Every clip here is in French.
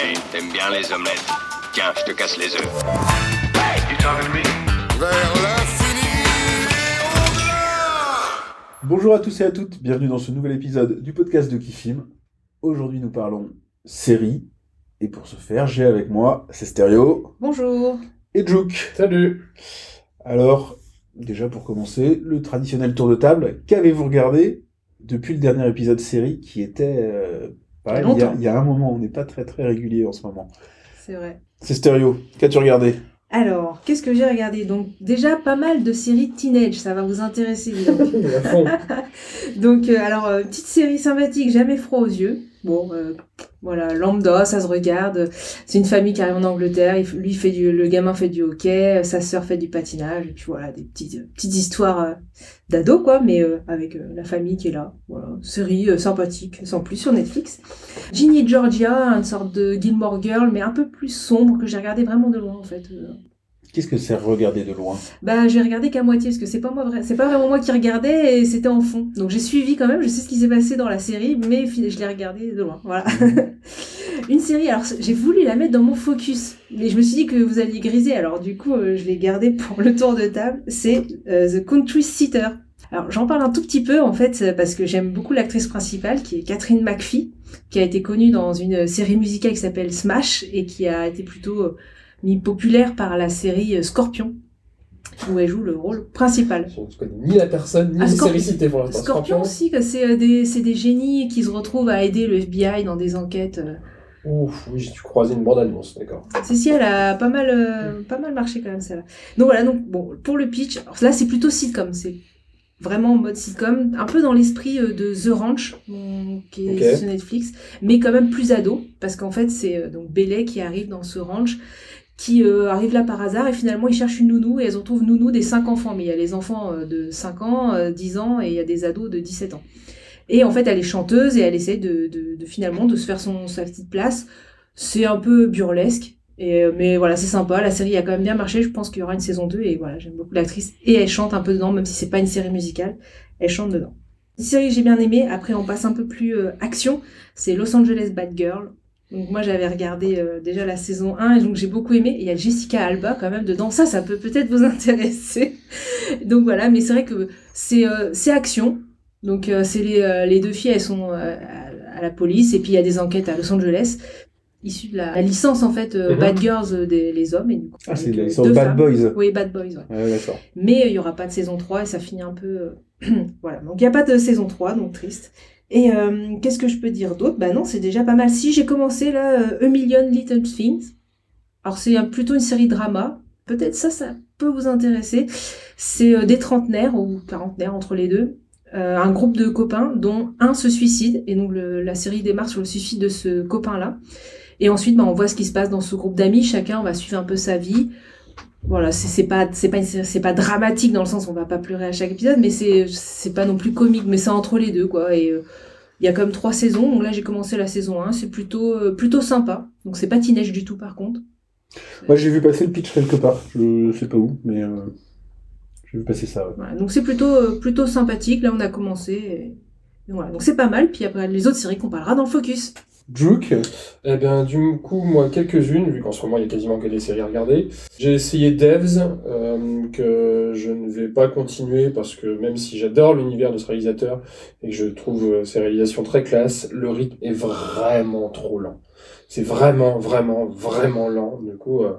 Hey, t'aimes bien les omelettes Tiens, je te casse les œufs. Vers l'infini et au-delà Bonjour à tous et à toutes, bienvenue dans ce nouvel épisode du podcast de Kifim. Aujourd'hui nous parlons série, et pour ce faire j'ai avec moi, c'est Stéréo Bonjour. et Jouk. Salut Alors, déjà pour commencer, le traditionnel tour de table, qu'avez-vous regardé depuis le dernier épisode série qui était... euh, pareil, Il y a il, y un moment, on n'est pas très très régulier en ce moment. C'est vrai. C'est Stéréo, qu'as-tu regardé? Alors, qu'est-ce que j'ai regardé? Donc, déjà pas mal de séries teenage, ça va vous intéresser. donc. Donc, euh, alors, euh, petite série sympathique, jamais froid aux yeux. Bon, euh, voilà, lambda, ça se regarde. C'est une famille qui arrive en Angleterre. Lui, fait du, le gamin fait du hockey, sa sœur fait du patinage. Et puis voilà, des petites, euh, petites histoires euh, d'ado, quoi, mais euh, avec euh, la famille qui est là. Voilà, série euh, sympathique, sans plus, sur Netflix. Ginny Georgia, une sorte de Gilmore Girl, mais un peu plus sombre, que j'ai regardé vraiment de loin, en fait. Qu'est-ce que c'est regarder de loin? Bah, j'ai regardé qu'à moitié parce que c'est pas moi c'est pas vraiment moi qui regardais et c'était en fond. Donc j'ai suivi quand même, je sais ce qui s'est passé dans la série, mais je l'ai regardé de loin. Voilà. Une série, alors j'ai voulu la mettre dans mon focus, mais je me suis dit que vous alliez griser, alors du coup euh, je l'ai gardée pour le tour de table. C'est euh, The Country Sitter. Alors j'en parle un tout petit peu en fait parce que j'aime beaucoup l'actrice principale qui est Catherine McPhee, qui a été connue dans une série musicale qui s'appelle Smash et qui a été plutôt euh, mis populaire par la série euh, Scorpion où elle joue le rôle principal. Je ne connais ni la personne, ni Ah, les Scorpion- séries citées pour l'instant. Scorpion aussi, c'est euh, des, c'est des génies qui se retrouvent à aider le FBI dans des enquêtes. euh. Ouf, oui, j'ai dû croiser une bande-annonce, d'accord. Si, elle a pas mal, euh, pas mal marché quand même, celle-là. Donc voilà, donc bon, pour le pitch, alors là c'est plutôt sitcom, c'est vraiment en mode sitcom, un peu dans l'esprit de The Ranch, qui est sur Netflix, mais quand même plus ado, parce qu'en fait c'est donc Bailey qui arrive dans ce ranch, qui euh, arrive là par hasard et finalement ils cherchent une nounou et elles retrouvent nounou des 5 enfants, mais il y a les enfants euh, de 5 ans, euh, 10 ans et il y a des ados de 17 ans. Et en fait elle est chanteuse et elle essaie de, finalement de se faire son, sa petite place. C'est un peu burlesque, euh, mais voilà, c'est sympa. La série a quand même bien marché. Je pense qu'il y aura une saison 2 et voilà, j'aime beaucoup l'actrice. Et elle chante un peu dedans, même si c'est pas une série musicale. Elle chante dedans. Une série que j'ai bien aimée. Après, on passe un peu plus euh, action. C'est Los Angeles Bad Girl. Donc moi, j'avais regardé euh, déjà la saison 1 et donc j'ai beaucoup aimé. Et il y a Jessica Alba quand même dedans. Ça, ça peut peut-être vous intéresser. donc voilà, mais c'est vrai que c'est euh, c'est action. Donc euh, c'est les, euh, les deux filles, elles sont à, la police et puis il y a des enquêtes à Los Angeles issues de la, la licence en fait Mhm. Bad Girls des les hommes et du coup Ah, c'est Bad femmes. Boys. Oui, Bad Boys, ouais. Mais il y aura pas de saison 3 et ça finit un peu voilà. Donc il y a pas de saison 3 donc triste. Et euh, qu'est-ce que je peux dire d'autre? Bah non, c'est déjà pas mal. Si j'ai commencé là euh, A Million Little Things. Alors c'est plutôt une série drama. Peut-être ça ça peut vous intéresser. C'est euh, des trentenaires ou quarantenaires entre les deux. Un groupe de copains dont un se suicide et donc la série démarre sur le suicide de ce copain là et ensuite bah, on voit ce qui se passe dans ce groupe d'amis chacun va suivre un peu sa vie voilà c'est pas c'est pas c'est pas dramatique dans le sens où on va pas pleurer à chaque épisode mais c'est c'est pas non plus comique mais c'est entre les deux quoi et euh, il y a même trois saisons donc là j'ai commencé la saison 1 c'est plutôt euh, plutôt sympa donc c'est pas teenage du tout par contre Moi j'ai vu passer le pitch quelque part, je sais pas où, mais euh, j'ai vu passer ça. ouais. Voilà, donc c'est plutôt, plutôt sympathique. Là, on a commencé. Et... et voilà, donc c'est pas mal. Puis après, les autres séries qu'on parlera dans le focus. Jouk, Eh bien, du coup, moi, quelques-unes, vu qu'en ce moment, il y a quasiment que des séries à regarder. J'ai essayé Devs, euh, que je ne vais pas continuer parce que même si j'adore l'univers de ce réalisateur et que je trouve euh, ses réalisations très classe, le rythme est vraiment trop lent. C'est vraiment, vraiment, vraiment lent. Du coup, euh,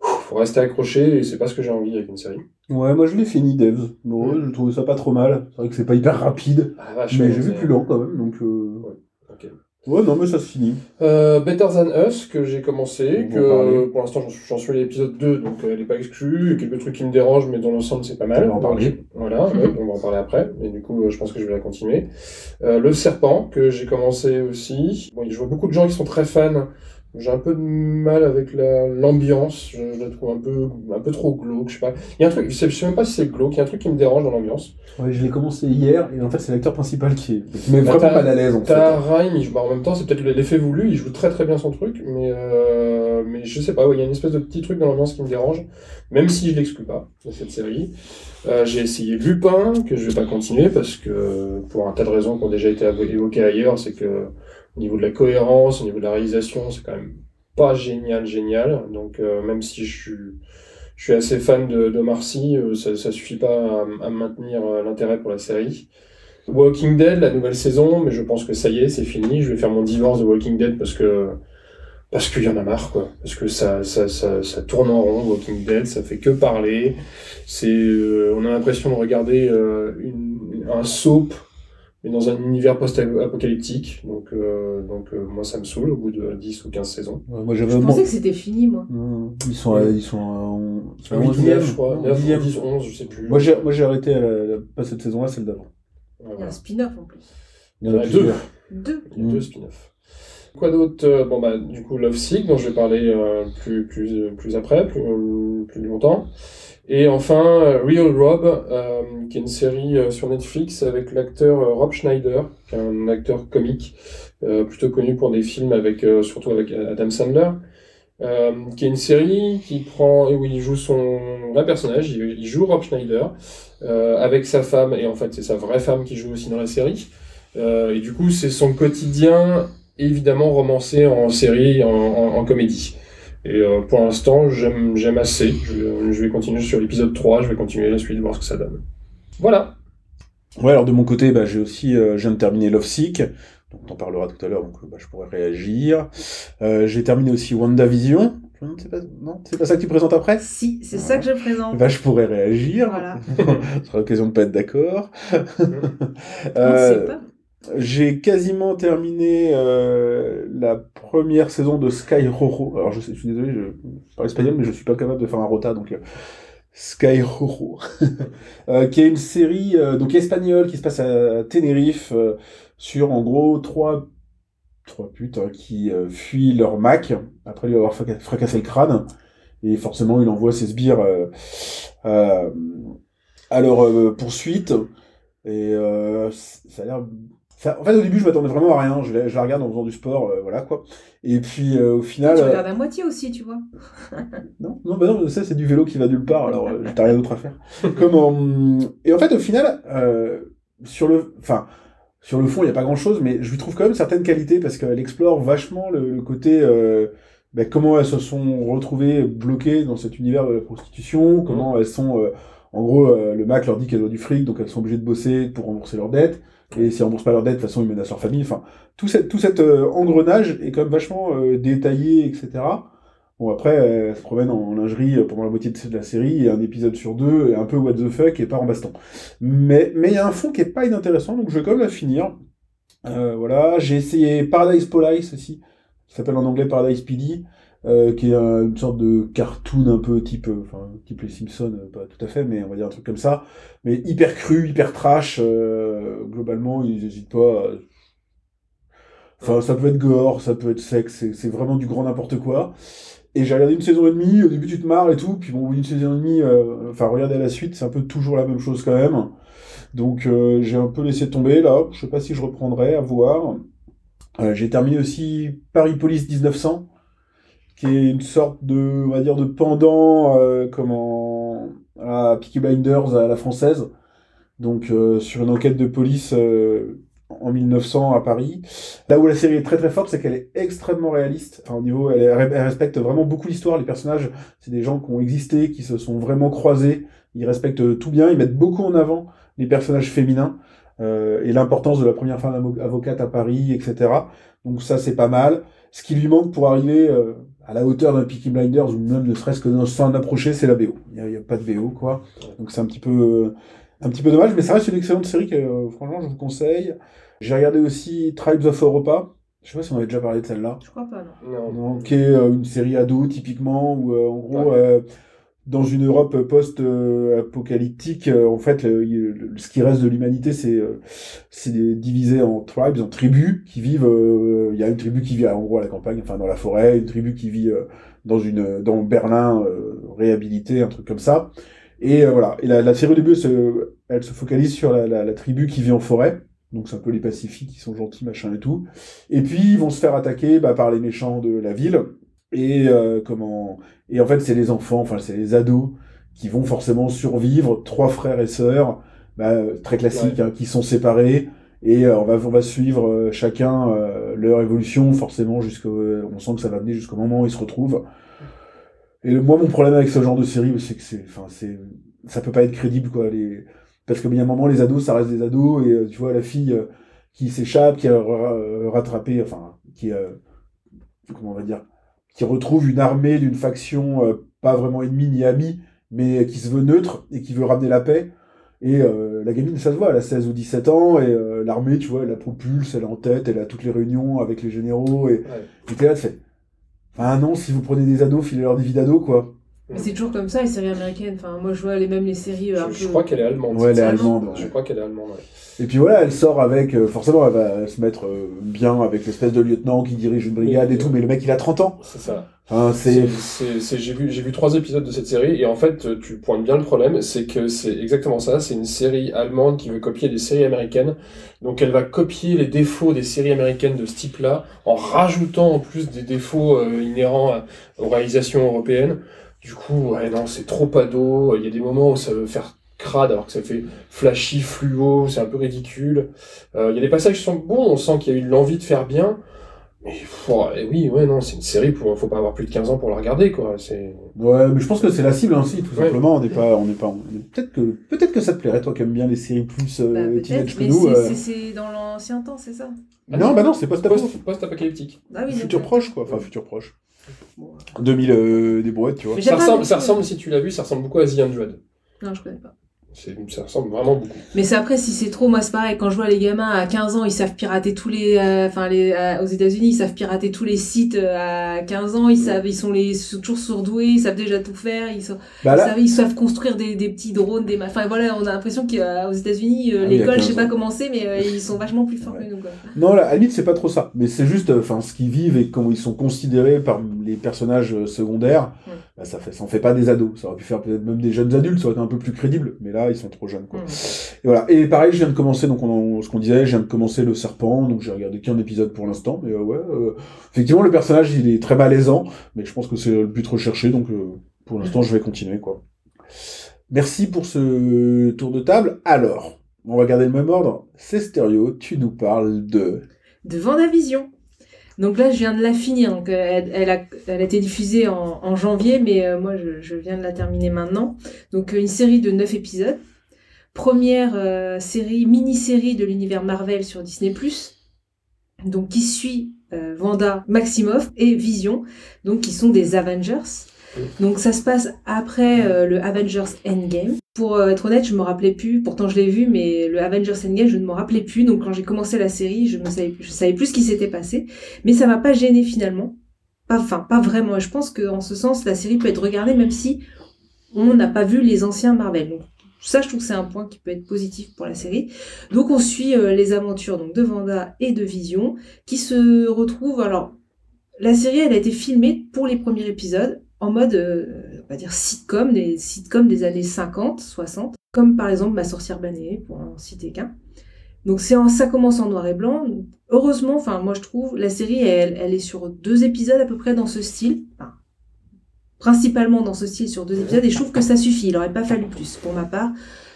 faut rester accroché et c'est pas ce que j'ai envie avec une série. Ouais, moi je l'ai fini, Devs. Bon, ouais, je trouve ça pas trop mal. C'est vrai que c'est pas hyper rapide, Ah, mais ouais, j'ai vu plus lent quand même, donc. euh, Ok. Ouais, non, mais ça se finit. Euh, Better Than Us, que j'ai commencé, On que euh, pour l'instant j'en suis, j'en suis à l'épisode 2, donc euh, elle n'est pas exclue, il y a quelques trucs qui me dérangent, mais dans l'ensemble c'est pas mal. On va en parler. Voilà, ouais, on va en parler après, et du coup euh, je pense que je vais la continuer. Euh, le Serpent, que j'ai commencé aussi. Bon, je vois beaucoup de gens qui sont très fans J'ai un peu de mal avec la- l'ambiance, je, je la trouve un peu, un peu trop glauque, je sais pas. Il y a un truc, je sais, je sais même pas si c'est glauque, il y a un truc qui me dérange dans l'ambiance. Ouais, je l'ai commencé hier, et en fait, c'est l'acteur principal qui, est, Bah, vraiment mal à l'aise, en fait. T'as Rhyme, il joue- bah, en même temps, c'est peut-être l'effet voulu, il joue très très bien son truc, mais, euh, mais je sais pas, ouais, il y a une espèce de petit truc dans l'ambiance qui me dérange, même si je l'exclus pas de cette série. Euh, j'ai essayé Lupin, que je vais pas continuer, parce que pour un tas de raisons qui ont déjà été évo- évoquées ailleurs, c'est que au niveau de la cohérence, au niveau de la réalisation, c'est quand même pas génial, génial. Donc, euh, même si je suis, assez fan de, de Marcy, euh, ça, ça suffit pas à, maintenir euh, l'intérêt pour la série. Walking Dead, la nouvelle saison, mais je pense que ça y est, c'est fini. Je vais faire mon divorce de Walking Dead parce que parce qu'il y en a marre, quoi. Parce que ça, ça, ça, tourne en rond, Walking Dead, ça fait que parler. C'est, on a l'impression de regarder un soap, mais dans un univers post-apocalyptique. Donc, euh, donc euh, moi, ça me saoule au bout de 10 ou 15 saisons. Ouais, moi Je pensais que c'était fini, moi. Ils sont, à- ils sont en, ils sont en 8 ou 11e, 9, je crois. non, 9 10e. ou 10, 11, je sais plus. Moi j'ai, moi j'ai arrêté à la- la- pas cette saison-là, celle d'avant. Il y a un spin-off en plus. Il y en a Il y en a deux. Il y a deux spin-offs. Quoi d'autre Euh, Bon, bah, du coup, Love Sick, dont je vais parler euh, plus, plus, plus après, plus, euh, plus longtemps. Et enfin, euh, Real Rob, euh, qui est une série euh, sur Netflix avec l'acteur euh, Rob Schneider, qui est un acteur comique, euh, plutôt connu pour des films avec, euh, surtout avec Adam Sandler. Euh, qui est une série qui prend où il joue son vrai personnage, il, joue Rob Schneider euh, avec sa femme et en fait c'est sa vraie femme qui joue aussi dans la série. Euh, et du coup, c'est son quotidien, évidemment romancé en série, en, en, en comédie. Et euh, pour l'instant, j'aime assez. Je, je vais continuer sur l'épisode 3, je vais continuer la suite, voir ce que ça donne. Voilà. Ouais, alors de mon côté, bah, j'ai aussi, euh, je viens de terminer Love Sick, donc on en parlera tout à l'heure, donc bah, je pourrais réagir. Euh, j'ai terminé aussi WandaVision. Non, c'est pas, non, c'est pas ça que tu présentes après? Si, c'est ça que je présente. Bah, je pourrais réagir. Voilà. Ce sera l'occasion de pas être d'accord. On ne Euh, sait pas. J'ai quasiment terminé euh, la première saison de Sky Roro. Alors je, sais, je suis désolé, je, parle espagnol, mais je suis pas capable de faire un rota, donc euh, Sky Roro, euh, qui est une série euh, donc espagnole qui se passe à Tenerife euh, sur en gros trois trois putes hein, qui euh, fuient leur Mac après lui avoir fraca- fracassé le crâne. Et forcément il envoie ses sbires à leur poursuite. Et ça a l'air ça- en fait, au début, je m'attendais vraiment à rien. Je la, je la regarde en faisant du sport, euh, voilà quoi. Et puis, euh, au final, Tu euh, regardes à moitié aussi, tu vois. non, non, bah non, ça c'est du vélo qui va nulle part. Alors, euh, t'as rien d'autre à faire. Comment Et en fait, au final, sur le, enfin, sur le fond, il y a pas grand chose, mais je lui trouve quand même certaines qualités parce qu'elle explore vachement le, le côté. bah, comment elles se sont retrouvées bloquées dans cet univers de la prostitution, comment elles sont, en gros, le Mac leur dit qu'elles ont du fric, donc elles sont obligées de bosser pour rembourser leurs dettes, et si elles remboursent pas leurs dettes, de toute façon, ils menacent leur famille, enfin, tout, tout cet euh, engrenage est quand même vachement euh, détaillé, etc. Bon, après, elle se promène en lingerie euh, pendant la moitié de la série, et un épisode sur deux, et un peu what the fuck, et pas en baston. Mais mais il y a un fond qui est pas inintéressant, donc je vais quand même la finir. Euh, voilà, j'ai essayé Paradise Police aussi, qui s'appelle en anglais Paradise PD, euh, qui est un- une sorte de cartoon un peu type, euh, type les Simpsons, euh, pas tout à fait, mais on va dire un truc comme ça, mais hyper cru, hyper trash, globalement, ils n'hésitent pas. Enfin, ça peut être gore, ça peut être sexe, c'est- vraiment du grand n'importe quoi. Et j'ai regardé une saison et demie, au début tu te marres et tout, puis bon, une saison et demie, enfin, regarder la suite, c'est un peu toujours la même chose quand même. Donc j'ai un peu laissé tomber là, je sais pas si je reprendrai, à voir. J'ai terminé aussi Paris Police 1900, qui est une sorte de, on va dire, de pendant, euh, comment, à Peaky Blinders à la française. Donc euh, sur une enquête de police euh, en 1900 à Paris. Là où la série est très très forte, c'est qu'elle est extrêmement réaliste. Au niveau, elle, elle respecte vraiment beaucoup l'histoire. Les personnages, c'est des gens qui ont existé, qui se sont vraiment croisés. Ils respectent tout bien. Ils mettent beaucoup en avant les personnages féminins euh, et l'importance de la première femme avo- avocate à Paris, etc. Donc ça, c'est pas mal. Ce qui lui manque pour arriver euh, à la hauteur d'un Peaky Blinders ou même ne serait-ce que sans approcher, c'est la BO. Il n'y a, il y a pas de BO, quoi. Donc c'est un petit peu euh, un petit peu dommage, mais ça reste une excellente série que euh, franchement je vous conseille. J'ai regardé aussi Tribes of Europa. Je sais pas si on avait déjà parlé de celle-là. Je crois pas, non. Non. Donc, qui est euh, une série ado typiquement où euh, en gros euh, dans une Europe post-apocalyptique, euh, en fait, le- le- ce qui reste de l'humanité, c'est euh, c'est divisé en tribes, en tribus qui vivent. euh, Il y a une tribu qui vit en gros à la campagne, enfin dans la forêt, une tribu qui vit euh, dans une dans Berlin euh, réhabilité, un truc comme ça. Et voilà. Et la, la série au début, elle se, elle se focalise sur la, la, la tribu qui vit en forêt. Donc c'est un peu les pacifiques qui sont gentils, machin et tout. Et puis ils vont se faire attaquer bah, par les méchants de la ville. Et euh, comment Et en fait, c'est les enfants, enfin c'est les ados qui vont forcément survivre. Trois frères et sœurs, bah, très classiques, hein, qui sont séparés Et euh, on, va, on va suivre euh, chacun euh, leur évolution, forcément, jusqu'au, on sent que ça va venir jusqu'au moment où ils se retrouvent. Et moi, mon problème avec ce genre de série, c'est que c'est, enfin, c'est, ça peut pas être crédible, quoi. Les... Parce y a un moment, les ados, ça reste des ados, et euh, tu vois, la fille euh, qui s'échappe, qui a ra- euh, rattrapé, enfin, qui, euh, comment on va dire, qui retrouve une armée d'une faction euh, pas vraiment ennemie ni amie, mais qui se veut neutre et qui veut ramener la paix. Et euh, la gamine, ça se voit, elle a 16 ou 17 ans, et euh, l'armée, tu vois, elle la propulse, elle est en tête, elle a toutes les réunions avec les généraux, et et t'es là, tu fais. Ah non, si vous prenez des ados, filez-leur des vies d'ados, quoi. Mais c'est toujours comme ça, les séries américaines. Enfin, moi, je vois les, même les séries euh, un Je, peu. crois qu'elle est allemande. Ouais, elle est allemande. ouais. Je crois qu'elle est allemande, ouais. Et puis voilà, elle sort avec, euh, forcément, elle va se mettre euh, bien avec l'espèce de lieutenant qui dirige une brigade Oui, et tout, mais le mec, il a 30 ans. C'est ça. Enfin, j'ai vu, j'ai vu trois épisodes de cette série et en fait, tu pointes bien le problème, c'est que c'est exactement ça. C'est une série allemande qui veut copier des séries américaines. Donc, elle va copier les défauts des séries américaines de ce type-là, en rajoutant en plus des défauts euh, inhérents à- aux réalisations européennes. Du coup, ouais, non, c'est trop ado. Il y a des moments où ça veut faire crade alors que ça fait flashy, fluo, c'est un peu ridicule. Euh, il y a des passages qui sont bons, on sent qu'il y a eu l'envie de faire bien. Mais faut- oui, ouais, non, c'est une série, pour, faut pas avoir plus de 15 ans pour la regarder, quoi. C'est... Ouais, mais je pense que c'est la cible ainsi, tout Ouais. simplement. On n'est pas, on n'est pas. on est- Peut-être que, peut-être que ça te plairait, toi, qui aimes bien les séries plus euh, Bah, teenage que mais nous. c'est- euh. c'est- c'est dans l'ancien temps, c'est ça? Non, bah non, c'est post-apo. Post- Post-apocalyptique. Ah oui, Futur donc, proche, quoi. Enfin, futur proche. Bon. 2000 euh, des brouettes, tu vois. Mais Ça pas ressemble, beaucoup. ça ressemble, si tu l'as vu, ça ressemble beaucoup à The Android. Non, je connais pas. C'est, ça ressemble vraiment beaucoup. Mais c'est après, si c'est trop, moi c'est pareil, quand je vois les gamins à 15 ans, ils savent pirater tous les. euh, Enfin, les, euh, aux États-Unis, ils savent pirater tous les sites euh, à 15 ans, ils savent, ils sont, les, sont toujours surdoués, ils savent déjà tout faire, ils, sont, Bah ils, là, savent, ils savent construire des, des petits drones, des. ma- Enfin voilà, on a l'impression qu'aux États-Unis, euh, Ah oui, à l'école, je sais 15 pas comment c'est, mais euh, ils sont vachement plus forts Ouais. que nous, quoi. non, là, à la limite, c'est pas trop ça. Mais c'est juste, euh, enfin, ce qu'ils vivent et comment ils sont considérés par les personnages euh, secondaires. Ouais. Bah, ça fait, ça en fait pas des ados. Ça aurait pu faire peut-être même des jeunes adultes, ça aurait été un peu plus crédible. Mais là, ils sont trop jeunes, quoi. Mm. Et voilà. Et pareil, je viens de commencer, donc on, ce qu'on disait, je viens de commencer le serpent, donc j'ai regardé qu'un épisode pour l'instant, mais euh, ouais, euh, effectivement le personnage il est très malaisant, mais je pense que c'est le but recherché, donc euh, pour l'instant je vais continuer quoi. Merci pour ce tour de table. Alors, on va garder le même ordre. C'est stéréo, tu nous parles de. de Vendavision. Donc là, je viens de la finir. Donc, euh, elle, a, elle a été diffusée en, janvier, mais euh, moi, je, viens de la terminer maintenant. Donc, euh, une série de 9 épisodes. Première série, mini-série de l'univers Marvel sur Disney+. Donc, qui suit euh, Wanda Maximoff et Vision, donc qui sont des Avengers. Donc, ça se passe après euh, le Avengers Endgame. Pour euh, être honnête, je me rappelais plus. Pourtant, je l'ai vu, mais le Avengers Endgame, je ne m'en rappelais plus. Donc, quand j'ai commencé la série, je ne savais, plus ce qui s'était passé. Mais ça m'a pas gêné finalement. Pas, enfin, pas vraiment. Je pense qu'en ce sens, la série peut être regardée même si on n'a pas vu les anciens Marvel. Donc, ça, je trouve que c'est un point qui peut être positif pour la série. Donc, on suit euh, les aventures donc, de Vanda et de Vision qui se retrouvent. Alors, la série, elle a été filmée pour les premiers épisodes en mode, euh, on va dire, sitcom, des sitcoms des années 50, 60, comme par exemple Ma sorcière banée, pour en citer qu'un. Donc c'est ça commence en noir et blanc. Heureusement, enfin moi je trouve, la série elle, est sur deux épisodes à peu près dans ce style. Principalement dans ce style sur deux épisodes et je trouve que ça suffit. Il aurait pas fallu plus pour ma part.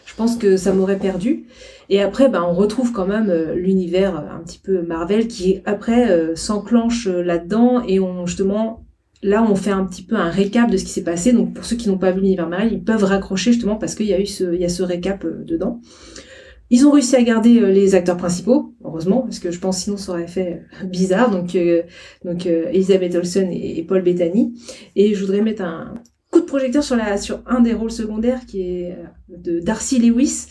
Je pense que ça m'aurait perdu. Et après, ben, on retrouve quand même euh, l'univers un petit peu Marvel qui après euh, s'enclenche là-dedans et on justement là on fait un petit peu un récap de ce qui s'est passé. Donc pour ceux qui n'ont pas vu l'univers Marvel, ils peuvent raccrocher justement parce qu'il y a eu ce, il y a ce récap euh, dedans. Ils ont réussi à garder euh, les acteurs principaux, heureusement, parce que je pense sinon ça aurait fait euh, bizarre. Donc, donc Elizabeth Olsen et, et Paul Bettany. Et je voudrais mettre un coup de projecteur sur, la, sur un des rôles secondaires qui est de Darcy Lewis,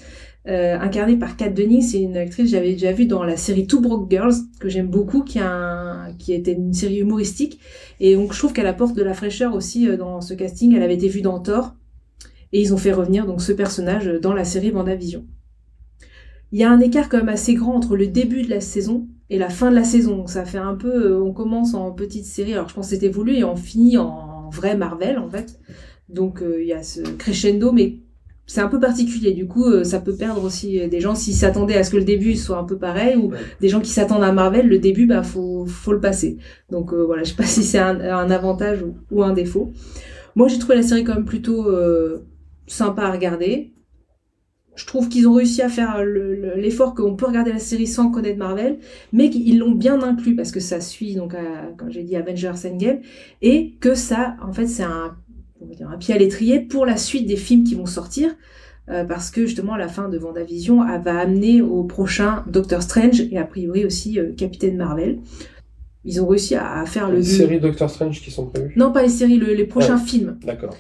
euh, incarnée par Kat Dennings. C'est une actrice que j'avais déjà vue dans la série Two Broke Girls, que j'aime beaucoup, qui, a qui était une série humoristique. Et donc je trouve qu'elle apporte de la fraîcheur aussi euh, dans ce casting. Elle avait été vue dans Thor. Et ils ont fait revenir donc ce personnage dans la série Vendavision. Il y a un écart quand même assez grand entre le début de la saison et la fin de la saison. Donc ça fait un peu, euh, on commence en petite série, alors je pense que c'était voulu, et on finit en vrai Marvel en fait. Donc euh, il y a ce crescendo, mais c'est un peu particulier. Du coup, euh, ça peut perdre aussi euh, des gens s'ils s'attendaient à ce que le début soit un peu pareil, ou Ouais. des gens qui s'attendent à Marvel, le début, bah faut, faut le passer. Donc euh, voilà, je sais pas si c'est un, un avantage ou, ou un défaut. Moi j'ai trouvé la série quand même plutôt euh, sympa à regarder je trouve qu'ils ont réussi à faire le- le- l'effort qu'on peut regarder la série sans connaître Marvel, mais qu'ils l'ont bien inclus parce que ça suit, donc, à- comme j'ai dit, Avengers Endgame, et que ça, en fait, c'est un, on va dire, un pied à l'étrier pour la suite des films qui vont sortir. euh, parce que justement la fin de Vendavision elle va amener au prochain Doctor Strange et a priori aussi euh, Capitaine Marvel. Ils ont réussi à, à faire le Les séries Doctor Strange qui sont prévues. non pas les séries, le- les prochains films D'accord.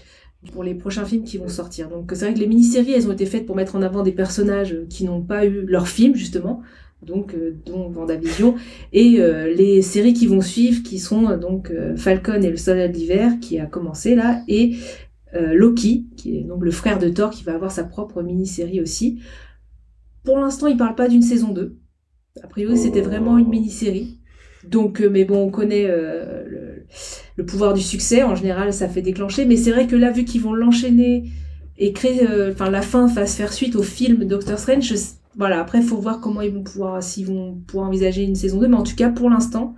pour les prochains films qui vont sortir. Donc c'est vrai que les mini-séries, elles ont été faites pour mettre en avant des personnages euh, qui n'ont pas eu leur film, justement, donc euh, dont Vendavision, et euh, les séries qui vont suivre, qui sont euh, donc euh, Falcon et le Soldat d'hiver, qui a commencé là, et euh, Loki, qui est donc le frère de Thor, qui va avoir sa propre mini-série aussi. Pour l'instant, il parle pas d'une saison 2. A priori, c'était vraiment une mini-série. Donc, euh, mais bon, on connaît euh, le, le pouvoir du succès. En général, ça fait déclencher. Mais c'est vrai que là, vu qu'ils vont l'enchaîner et créer, euh, enfin, la fin va se faire suite au film Doctor Strange. Voilà, après, il faut voir comment ils vont pouvoir, s'ils vont pouvoir envisager une saison 2. Mais en tout cas, pour l'instant,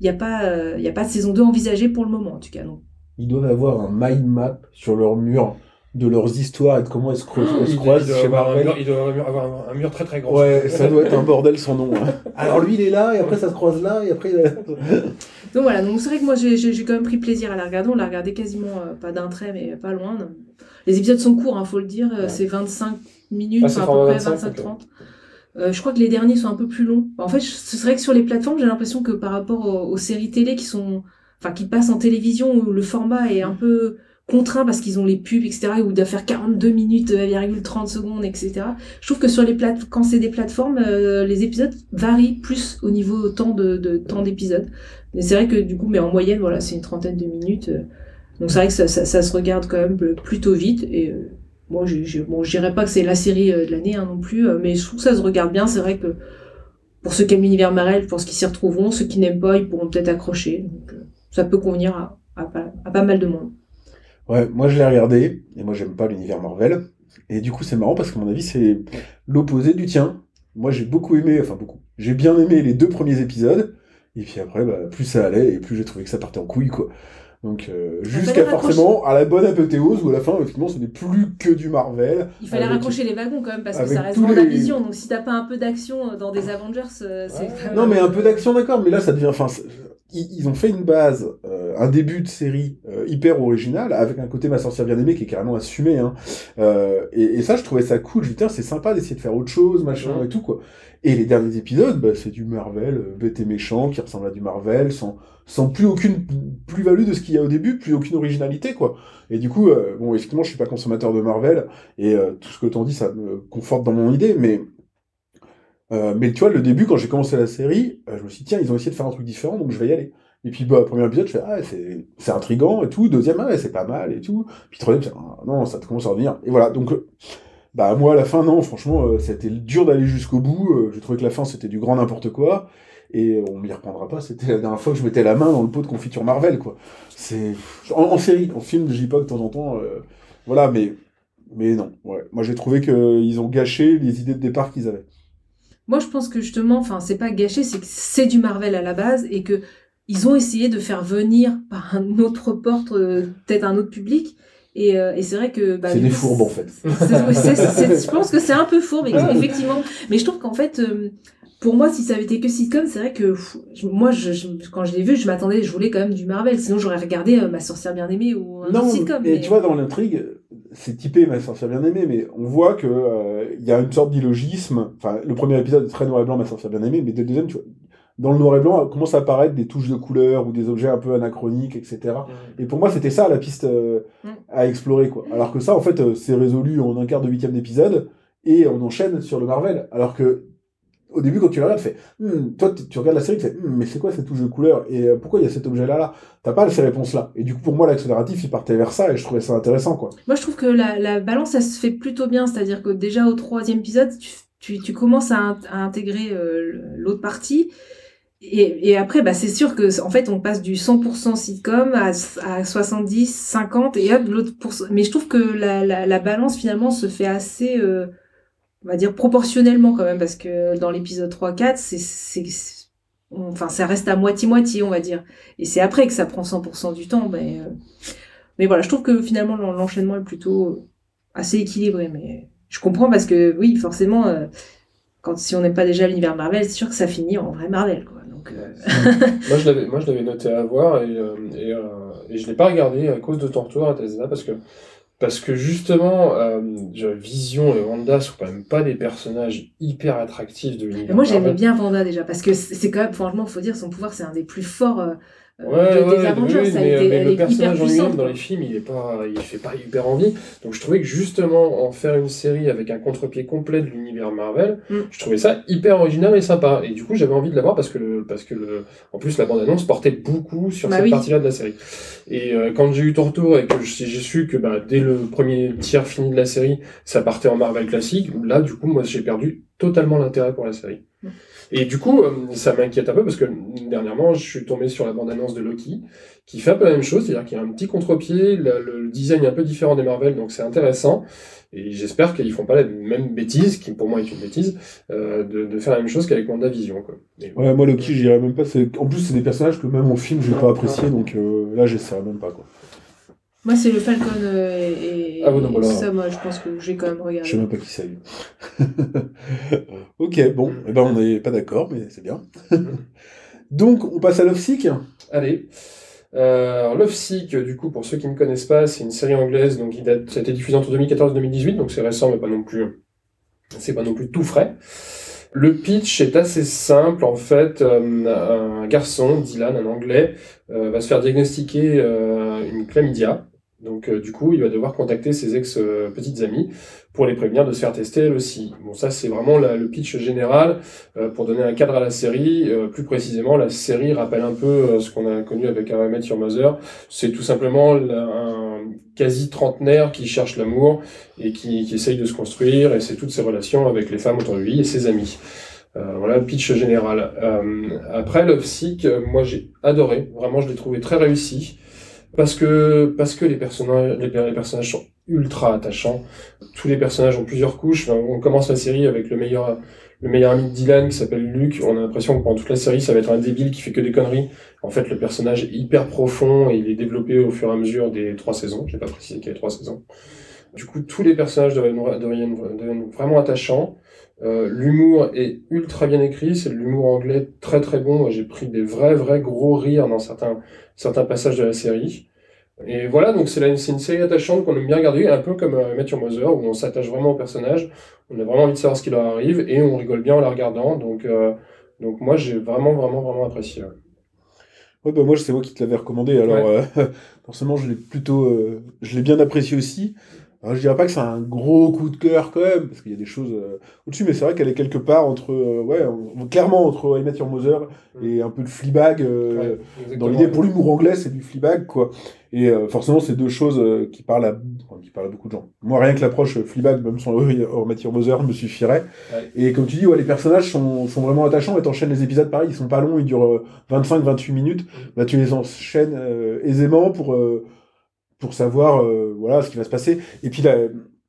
il n'y a, pas, euh, il y a pas de saison 2 envisagée pour le moment, en tout cas. Donc, Ils doivent avoir un mind map sur leur mur de leurs histoires et de comment elles se, croisent doit chez avoir un Marvel. mur- il doit avoir un mur- avoir un- un mur très très grand. Ouais, ça doit être un bordel son nom. hein. Alors lui il est là et après ça se croise là et après il est là. donc voilà, donc c'est vrai que moi j'ai quand même pris plaisir à la regarder. On l'a regardé quasiment, euh, pas d'un trait, mais pas loin. Les épisodes sont courts, il faut le dire. euh, Ouais. C'est 25 minutes, Ah, enfin, à peu près 25, 25-30. Euh, je crois que les derniers sont un peu plus longs. En fait, ce serait que sur les plateformes, j'ai l'impression que par rapport aux, aux séries télé qui sont, enfin, qui passent en télévision où le format est un peu contraint parce qu'ils ont les pubs, etc., ou doivent faire 42 minutes, euh, virgule 30 secondes, etc. Je trouve que sur les plate quand c'est des plateformes, euh, les épisodes varient plus au niveau temps de, de temps d'épisodes. Mais c'est vrai que du coup, mais en moyenne, voilà, c'est une trentaine de minutes. euh. donc c'est vrai que ça, ça, ça se regarde quand même plutôt vite. Et euh, moi, je, je, bon, je dirais pas que c'est la série euh, de l'année hein, non plus, euh, mais je trouve que ça se regarde bien. C'est vrai que pour ceux qui aiment l'univers Marvel, pour ceux qui s'y retrouveront, ceux qui n'aiment pas, ils pourront peut-être accrocher. Donc, euh, ça peut convenir à, pas- mal de monde. Ouais, moi je l'ai regardé et moi j'aime pas l'univers Marvel. Et du coup c'est marrant parce que mon avis c'est l'opposé du tien. Moi j'ai beaucoup aimé, enfin beaucoup, j'ai bien aimé les deux premiers épisodes. Et puis après, bah, plus ça allait et plus j'ai trouvé que ça partait en couille quoi. Donc euh, jusqu'à raccrocher. forcément à la bonne apothéose où à la fin effectivement ce n'est plus que du Marvel. Il fallait raccrocher les wagons quand même parce que ça reste tous les- Vendavision. Donc si t'as pas un peu d'action euh, dans des Avengers, euh, c'est. Ouais. quand même- Non, mais un peu d'action, d'accord, mais là, ça devient. Enfin, ils, ils ont fait une base, euh, un début de série euh, hyper original, avec un côté Ma sorcière bien aimée qui est carrément assumé. Hein. Euh, et, et ça, je trouvais ça cool. Je me c'est sympa d'essayer de faire autre chose, machin Ouais. et tout, quoi. Et les derniers épisodes, bah, c'est du Marvel, euh, bête et méchant, qui ressemble à du Marvel, sans, sans plus aucune plus-value de ce qu'il y a au début, plus aucune originalité, quoi. Et du coup, euh, bon, effectivement, je suis pas consommateur de Marvel, et euh, tout ce que t'en dis, ça me conforte dans mon idée, mais. Euh, mais tu vois, le début, quand j'ai commencé la série, euh, je me suis dit, tiens, ils ont essayé de faire un truc différent, donc je vais y aller. Et puis, bah, premier épisode, je fais, ah, c'est, c'est intriguant et tout. Deuxième, ah, c'est pas mal et tout. Puis troisième, ah, non, ça commence à revenir. Et voilà, donc, euh, bah, moi, à la fin, non, franchement, euh, c'était dur d'aller jusqu'au bout. Euh, j'ai trouvé que la fin, c'était du grand n'importe quoi. Et on m'y reprendra pas. C'était la dernière fois que je mettais la main dans le pot de confiture Marvel, quoi. C'est, en, série, en film, dis pas de temps en temps, voilà, mais, mais non, ouais. Moi, j'ai trouvé qu'ils ont gâché les idées de départ qu'ils avaient. Moi, je pense que justement, enfin, c'est pas gâché, c'est que c'est du Marvel à la base et que ils ont essayé de faire venir par un autre porte, euh, peut-être un autre public. Et, euh, et c'est vrai que. bah, c'est des fourbes, en fait. je pense que c'est un peu fourbe, effectivement. Mais je trouve qu'en fait, euh, pour moi, si ça avait été que sitcom, c'est vrai que pff, moi, je, je- quand je l'ai vu, je m'attendais, je voulais quand même du Marvel. Sinon, j'aurais regardé euh, Ma sorcière bien aimée ou un Non, autre sitcom. mais tu vois, dans l'intrigue, c'est typé Ma sorcière bien aimée, mais on voit que euh, il y a une sorte d'illogisme. Enfin, le premier épisode est très noir et blanc, Ma sorcière bien aimée, mais le deuxième, tu vois, dans le noir et blanc, commence à apparaître des touches de couleur ou des objets un peu anachroniques, etc. Et pour moi, c'était ça la piste euh, Mm. à explorer, quoi. Alors que ça, en fait, euh, c'est résolu en un quart de huitième d'épisode et on enchaîne sur le Marvel. Alors que au début, quand tu le regardes, tu fais, Hmm, toi, tu regardes la série, tu fais, Hmm, mais c'est quoi cette touche de couleur et euh, pourquoi il y a cet objet-là là? T'as pas ces réponses-là. Et du coup, pour moi, l'axe narratif, il partait vers ça et je trouvais ça intéressant, quoi. Moi, je trouve que la, la balance, elle se fait plutôt bien. C'est-à-dire que déjà au troisième épisode, tu, commences à, in- à intégrer euh, l'autre partie. Et, après, bah, c'est sûr que en fait, on passe du 100% sitcom à, à 70, 50 et hop, l'autre. Mais je trouve que la, la, la balance finalement se fait assez, euh, on va dire proportionnellement quand même, parce que dans l'épisode 3-4, c'est, enfin, ça reste à moitié-moitié, on va dire. Et c'est après que ça prend 100% du temps. Mais, euh, mais voilà, je trouve que finalement l'en- l'enchaînement est plutôt assez équilibré. Mais je comprends parce que oui, forcément, euh, quand si on n'aime pas déjà l'univers Marvel, c'est sûr que ça finit en vrai Marvel, quoi. Donc, euh, moi, je l'avais, moi, noté à voir et, et, je l'ai pas regardé à cause de ton retour à Tesla parce que, parce que justement, euh, Vision et Wanda sont quand même pas des personnages hyper attractifs de l'univers. moi, j'aimais bien Vanda déjà parce que c'est quand même, franchement, faut dire, son pouvoir, c'est un des plus forts euh, Ouais, de- des ouais, Avengers. oui, ça a mais, été, mais elle le est personnage en lui-même dans les films, il est pas, il fait pas hyper envie. Donc je trouvais que justement en faire une série avec un contre-pied complet de l'univers Marvel, Mm. je trouvais ça hyper original et sympa. Et du coup, j'avais envie de la voir parce que le, parce que le, en plus la bande-annonce portait beaucoup sur Bah cette oui. partie-là de la série. Et euh, quand j'ai eu ton retour et que j'ai j'ai su que bah, dès le premier tiers fini de la série, ça partait en Marvel classique, là du coup, moi j'ai perdu totalement l'intérêt pour la série. Et du coup, euh, ça m'inquiète un peu parce que dernièrement, je suis tombé sur la bande-annonce de Loki qui fait un peu la même chose, c'est-à-dire qu'il y a un petit contre-pied, le, le design est un peu différent des Marvel, donc c'est intéressant. Et j'espère qu'ils font pas la même bêtise, qui pour moi est une bêtise, euh, de, de faire la même chose qu'avec WandaVision. Quoi. Et. Ouais, moi, Loki, je dirais même pas. En plus, c'est des personnages que même en film, je vais pas apprécier, donc euh, là, j'essaierai même pas, quoi. Moi, c'est le Falcon euh, et, et- Ah oui, non, et voilà. ça, moi, je pense que j'ai quand même Je sais regardé. même pas qui lui. ok, bon, eh ben, on n'est pas d'accord, mais c'est bien. donc, on passe à Love Sick. Allez. Euh, alors, Love Sick, du coup, pour ceux qui ne connaissent pas, c'est une série anglaise, donc il date, ça a été diffusé entre 2014-2018, donc c'est récent, mais pas non plus, c'est pas non plus tout frais. Le pitch est assez simple, en fait, euh, un garçon, Dylan, un anglais, euh, va se faire diagnostiquer euh, une chlamydia. Donc, euh, du coup, il va devoir contacter ses ex-petites amies pour les prévenir de se faire tester elle aussi. Bon, ça, c'est vraiment le pitch général. Euh, pour donner un cadre à la série, euh, plus précisément, la série rappelle un peu euh, ce qu'on a connu avec How I Met Your Mother. C'est tout simplement un quasi trentenaire qui cherche l'amour et qui, qui essaye de se construire, et c'est toutes ses relations avec les femmes autour de lui et ses amis. Euh, voilà le pitch général. Euh, après, Sick, euh, moi j'ai adoré. Vraiment, je l'ai trouvé très réussi. Parce que, parce que les personnages, les, personnages sont ultra attachants. Tous les personnages ont plusieurs couches. On commence la série avec le meilleur, le meilleur ami de Dylan qui s'appelle Luke. On a l'impression que pendant toute la série, ça va être un débile qui fait que des conneries. En fait, le personnage est hyper profond et il est développé au fur et à mesure des trois saisons. J'ai pas précisé qu'il y avait trois saisons. Du coup, tous les personnages deviennent, deviennent, deviennent vraiment attachants. Euh, l'humour est ultra bien écrit, c'est de l'humour anglais très très bon. Moi, j'ai pris des vrais vrais gros rires dans certains certains passages de la série. Et voilà, donc c'est une série attachante qu'on aime bien regarder, un peu comme euh, Your Mother, où on s'attache vraiment au personnage, on a vraiment envie de savoir ce qui leur arrive, et on rigole bien en la regardant. Donc, euh, donc moi, j'ai vraiment vraiment vraiment apprécié. ouais. Bah moi, c'est moi qui te l'avais recommandé. Alors, euh, forcément, je l'ai plutôt, je l'ai bien apprécié aussi. Alors, je dirais pas que c'est un gros coup de cœur quand même, parce qu'il y a des choses euh, au-dessus, mais c'est vrai qu'elle est quelque part entre, euh, ouais, on- clairement entre I Met Your Mother et un peu de Fleabag. euh, Ouais, dans l'idée, pour l'humour anglais, c'est du Fleabag, quoi. Et forcément, c'est deux choses qui parlent à, enfin, qui parlent à beaucoup de gens. Moi, rien que l'approche Fleabag, même sans Or Mathieu Mother, me suffirait. Ouais. Et comme tu dis, ouais, les personnages sont, sont vraiment attachants. Et t'enchaînes les épisodes, pareil, ils sont pas longs, ils durent 25-28 minutes. Bah, tu les enchaînes aisément pour, pour savoir euh, voilà, ce qui va se passer. Et puis, là,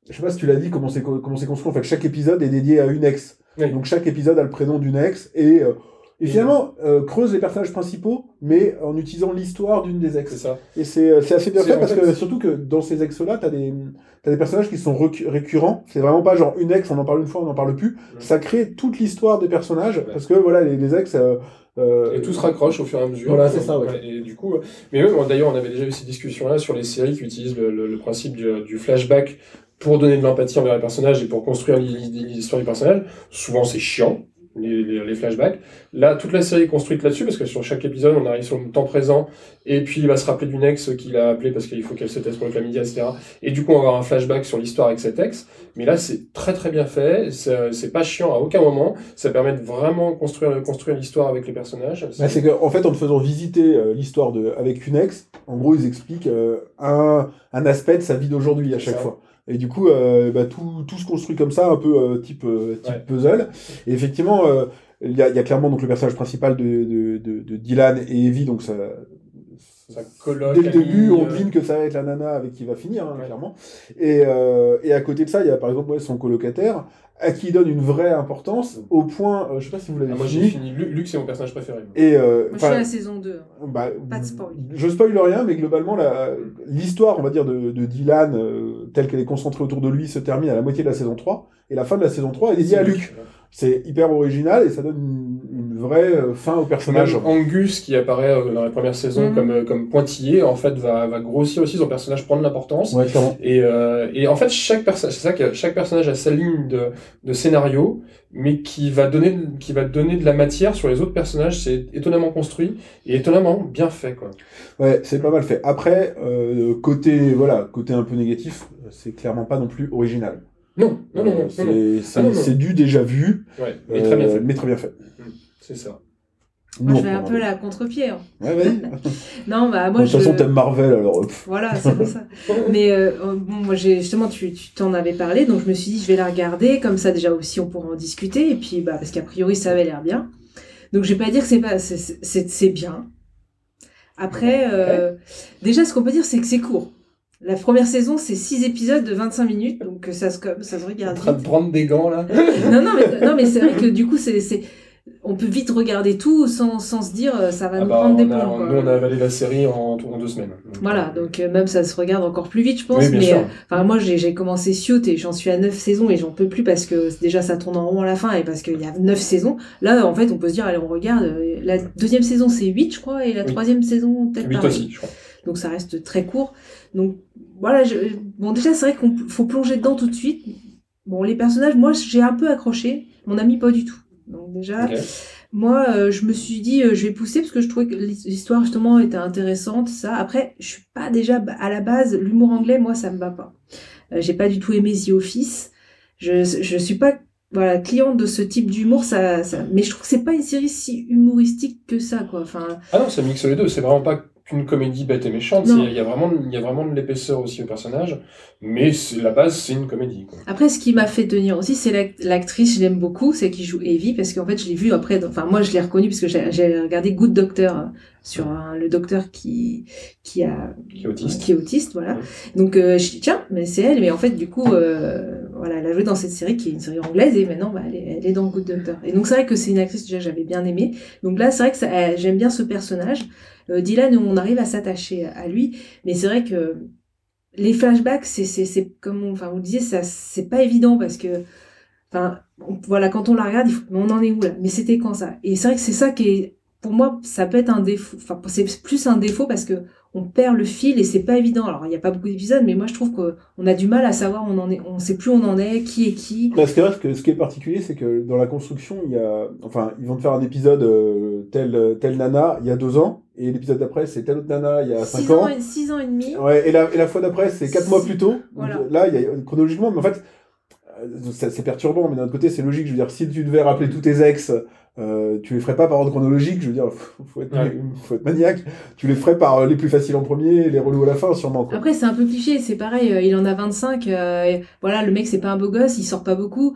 je sais pas si tu l'as dit, comment c'est co- comment c'est construit. En fait, chaque épisode est dédié à une ex. Oui. Donc, chaque épisode a le prénom d'une ex. Et, euh, et finalement, euh, creuse les personnages principaux, mais en utilisant l'histoire d'une des ex. C'est ça. Et c'est euh, c'est assez bien fait parce fait, que surtout que dans ces ex-là, t'as des, t'as des personnages qui sont récurrents. C'est vraiment pas genre une ex, on en parle une fois, on n'en parle plus. Ça crée toute l'histoire des personnages parce que voilà, les, les ex. euh, euh, Et tout se raccroche au fur et à mesure. Voilà, c'est ça, ouais. Et du coup, mais même, d'ailleurs, on avait déjà eu ces discussions-là sur les séries qui utilisent le, le- le principe du, du flashback pour donner de l'empathie envers les personnages et pour construire l'hi- l'histoire du personnage. Souvent, c'est chiant. Les, les- les flashbacks. Là, toute la série est construite là-dessus parce que sur chaque épisode, on arrive sur le temps présent et puis il va se rappeler d'une ex qu'il a appelé parce qu'il faut qu'elle se teste pour le chlamydia, etc. Et du coup, on va avoir un flashback sur l'histoire avec cet ex. Mais là, c'est très très bien fait. C'est pas chiant à aucun moment. Ça permet de vraiment construire, construire l'histoire avec les personnages. bah, c'est qu'en en fait, en te faisant visiter euh, l'histoire de avec une ex, en gros, ils expliquent euh, un, un aspect de sa vie d'aujourd'hui à chaque ça. fois. Et du coup, euh, bah, tout, tout se construit comme ça, un peu euh, type, euh, type Ouais. puzzle. Et effectivement, euh, il y, a, il y a clairement donc le personnage principal de, de, de, de Dylan et Evie, donc ça, coloc, Dès le début, on devine que ça va être la nana avec qui va finir, hein, Ouais. clairement. Et, euh, et à côté de ça, il y a par exemple ouais, son colocataire, à qui il donne une vraie importance, au point, euh, je sais pas si vous l'avez ah, moi j'ai fini, fini. Lu- Luc, c'est mon personnage préféré. moi. et euh, Moi, je suis à la saison 2. bah, Pas de spoil. Je spoil rien, mais globalement, la- l'histoire, on va dire, de, de Dylan, euh, telle qu'elle est concentrée autour de lui, se termine à la moitié de la saison 3, et la fin de la saison 3 est dédiée à Luc. C'est hyper original, et ça donne une vraie euh, fin au personnage. Même Angus, qui apparaît euh, dans la première saison Mhm. comme, euh, comme pointillé, en fait, va, va grossir aussi son personnage, prendre l'importance. Ouais. Et, euh, et en fait, chaque personnage, c'est ça que chaque personnage a sa ligne de, de scénario, mais qui va donner, qui va donner de la matière sur les autres personnages. C'est étonnamment construit et étonnamment bien fait, quoi. Ouais, c'est pas mal fait. Après, euh, côté, voilà, côté un peu négatif, c'est clairement pas non plus original. Non, non, non, Euh, c'est Ah, du déjà vu, Ouais, mais très bien fait. mais très bien fait. C'est ça. Moi, je vais un peu la contre-pied. hein. Ouais, ouais. Non, bah, De moi, toute je... façon, t'aimes Marvel, alors. euh, pff. Voilà, c'est pour ça. Mais euh, euh, bon, moi, j'ai justement, tu tu t'en avais parlé, donc je me suis dit, je vais la regarder, comme ça, déjà aussi, on pourra en discuter, et puis, bah, parce qu'a priori, ça avait l'air bien. Donc, je vais pas dire que c'est pas, c'est- bien. Après, euh, déjà, ce qu'on peut dire, c'est que c'est court. La première saison, c'est 6 épisodes de 25 minutes, donc ça se, comme- ça se En regarde train de vite. prendre des gants, là. Non, non, mais, non, mais c'est vrai que du coup, c'est, on peut vite regarder tout sans, sans se dire, euh, ça va Ah nous bah, prendre des a- plombs. quoi. nous, on a avalé la série en, en deux semaines. Donc, Voilà, euh, donc euh, même ça se regarde encore plus vite, je pense. Oui, mais euh, enfin, moi, j'ai commencé Suit et j'en suis à 9 saisons et j'en peux plus parce que déjà ça tourne en rond à la fin et parce qu'il y a 9 saisons. Là, en fait, on peut se dire, allez, on regarde. La deuxième saison, c'est 8, je crois, et la Oui. troisième saison, peut-être Huit pareil. aussi, je crois. Donc ça reste très court. Donc voilà, je- bon, déjà, c'est vrai qu'on faut plonger dedans tout de suite. Bon, les personnages, moi, j'ai un peu accroché. Mon ami, pas du tout. Donc déjà, moi, euh, je me suis dit, euh, je vais pousser parce que je trouvais que l'histoire justement était intéressante. Ça. Après, je suis pas déjà à la base l'humour anglais. Moi, ça me va pas. Euh, J'ai pas du tout aimé The Office. Je je suis pas voilà cliente de ce type d'humour. Ça, ça, mais je trouve que c'est pas une série si humoristique que ça, quoi. Enfin, Ah non, ça mixe les deux. C'est vraiment pas qu'une comédie bête et méchante. Il y, a vraiment, il y a vraiment de l'épaisseur aussi au personnage. Mais c'est- la base, c'est une comédie. Quoi. Après, ce qui m'a fait tenir aussi, c'est l'ac- l'actrice, je l'aime beaucoup, c'est qui joue Evie, parce qu'en fait, je l'ai vue après, dans- enfin, moi, je l'ai reconnue parce que j'ai regardé Good Doctor, euh, sur un- le docteur qui, qui a, Qui est autiste. qui est autiste, voilà. Ouais. Donc, euh, je dis, tiens, mais c'est elle, mais en fait, du coup, euh, voilà, elle a joué dans cette série qui est une série anglaise, et maintenant, bah, elle, est, dans Good Doctor. Et donc, c'est vrai que c'est une actrice déjà j'avais bien aimée. Donc là, c'est vrai que j'aime bien ce personnage. Euh, Dylan, on arrive à s'attacher à lui, mais c'est vrai que les flashbacks, c'est, c'est, comme on, vous le disiez, ça, c'est pas évident parce que, enfin, voilà, quand on la regarde, on en est où là? Mais c'était quand ça? Et c'est vrai que c'est ça qui est, pour moi, ça peut être un défaut. Enfin, c'est plus un défaut parce que on perd le fil et c'est pas évident. Alors, il n'y a pas beaucoup d'épisodes, mais moi, je trouve qu'on a du mal à savoir on en est. On sait plus où on en est, qui est qui. Parce que, ce que- ce qui est particulier, c'est que dans la construction, il y a, enfin, ils vont te faire un épisode euh, tel, tel nana il y a deux ans, et l'épisode d'après, c'est telle autre nana il y a Six cinq ans. ans, et- six ans et demi. Ouais, et la, et la fois d'après, c'est quatre mois plus tôt. Voilà. Là, il y a chronologiquement, mais en fait, euh, c'est perturbant, mais d'un autre côté, c'est logique. Je veux dire, si tu devais rappeler tous tes ex, euh, tu les ferais pas par ordre chronologique. Je veux dire, faut, faut être, Ouais. faut être maniaque. Tu les ferais par euh, les plus faciles en premier, les relous à la fin, sûrement. Quoi. Après, c'est un peu cliché, c'est pareil, euh, il en a 25, euh, et voilà, le mec, c'est pas un beau gosse, il sort pas beaucoup.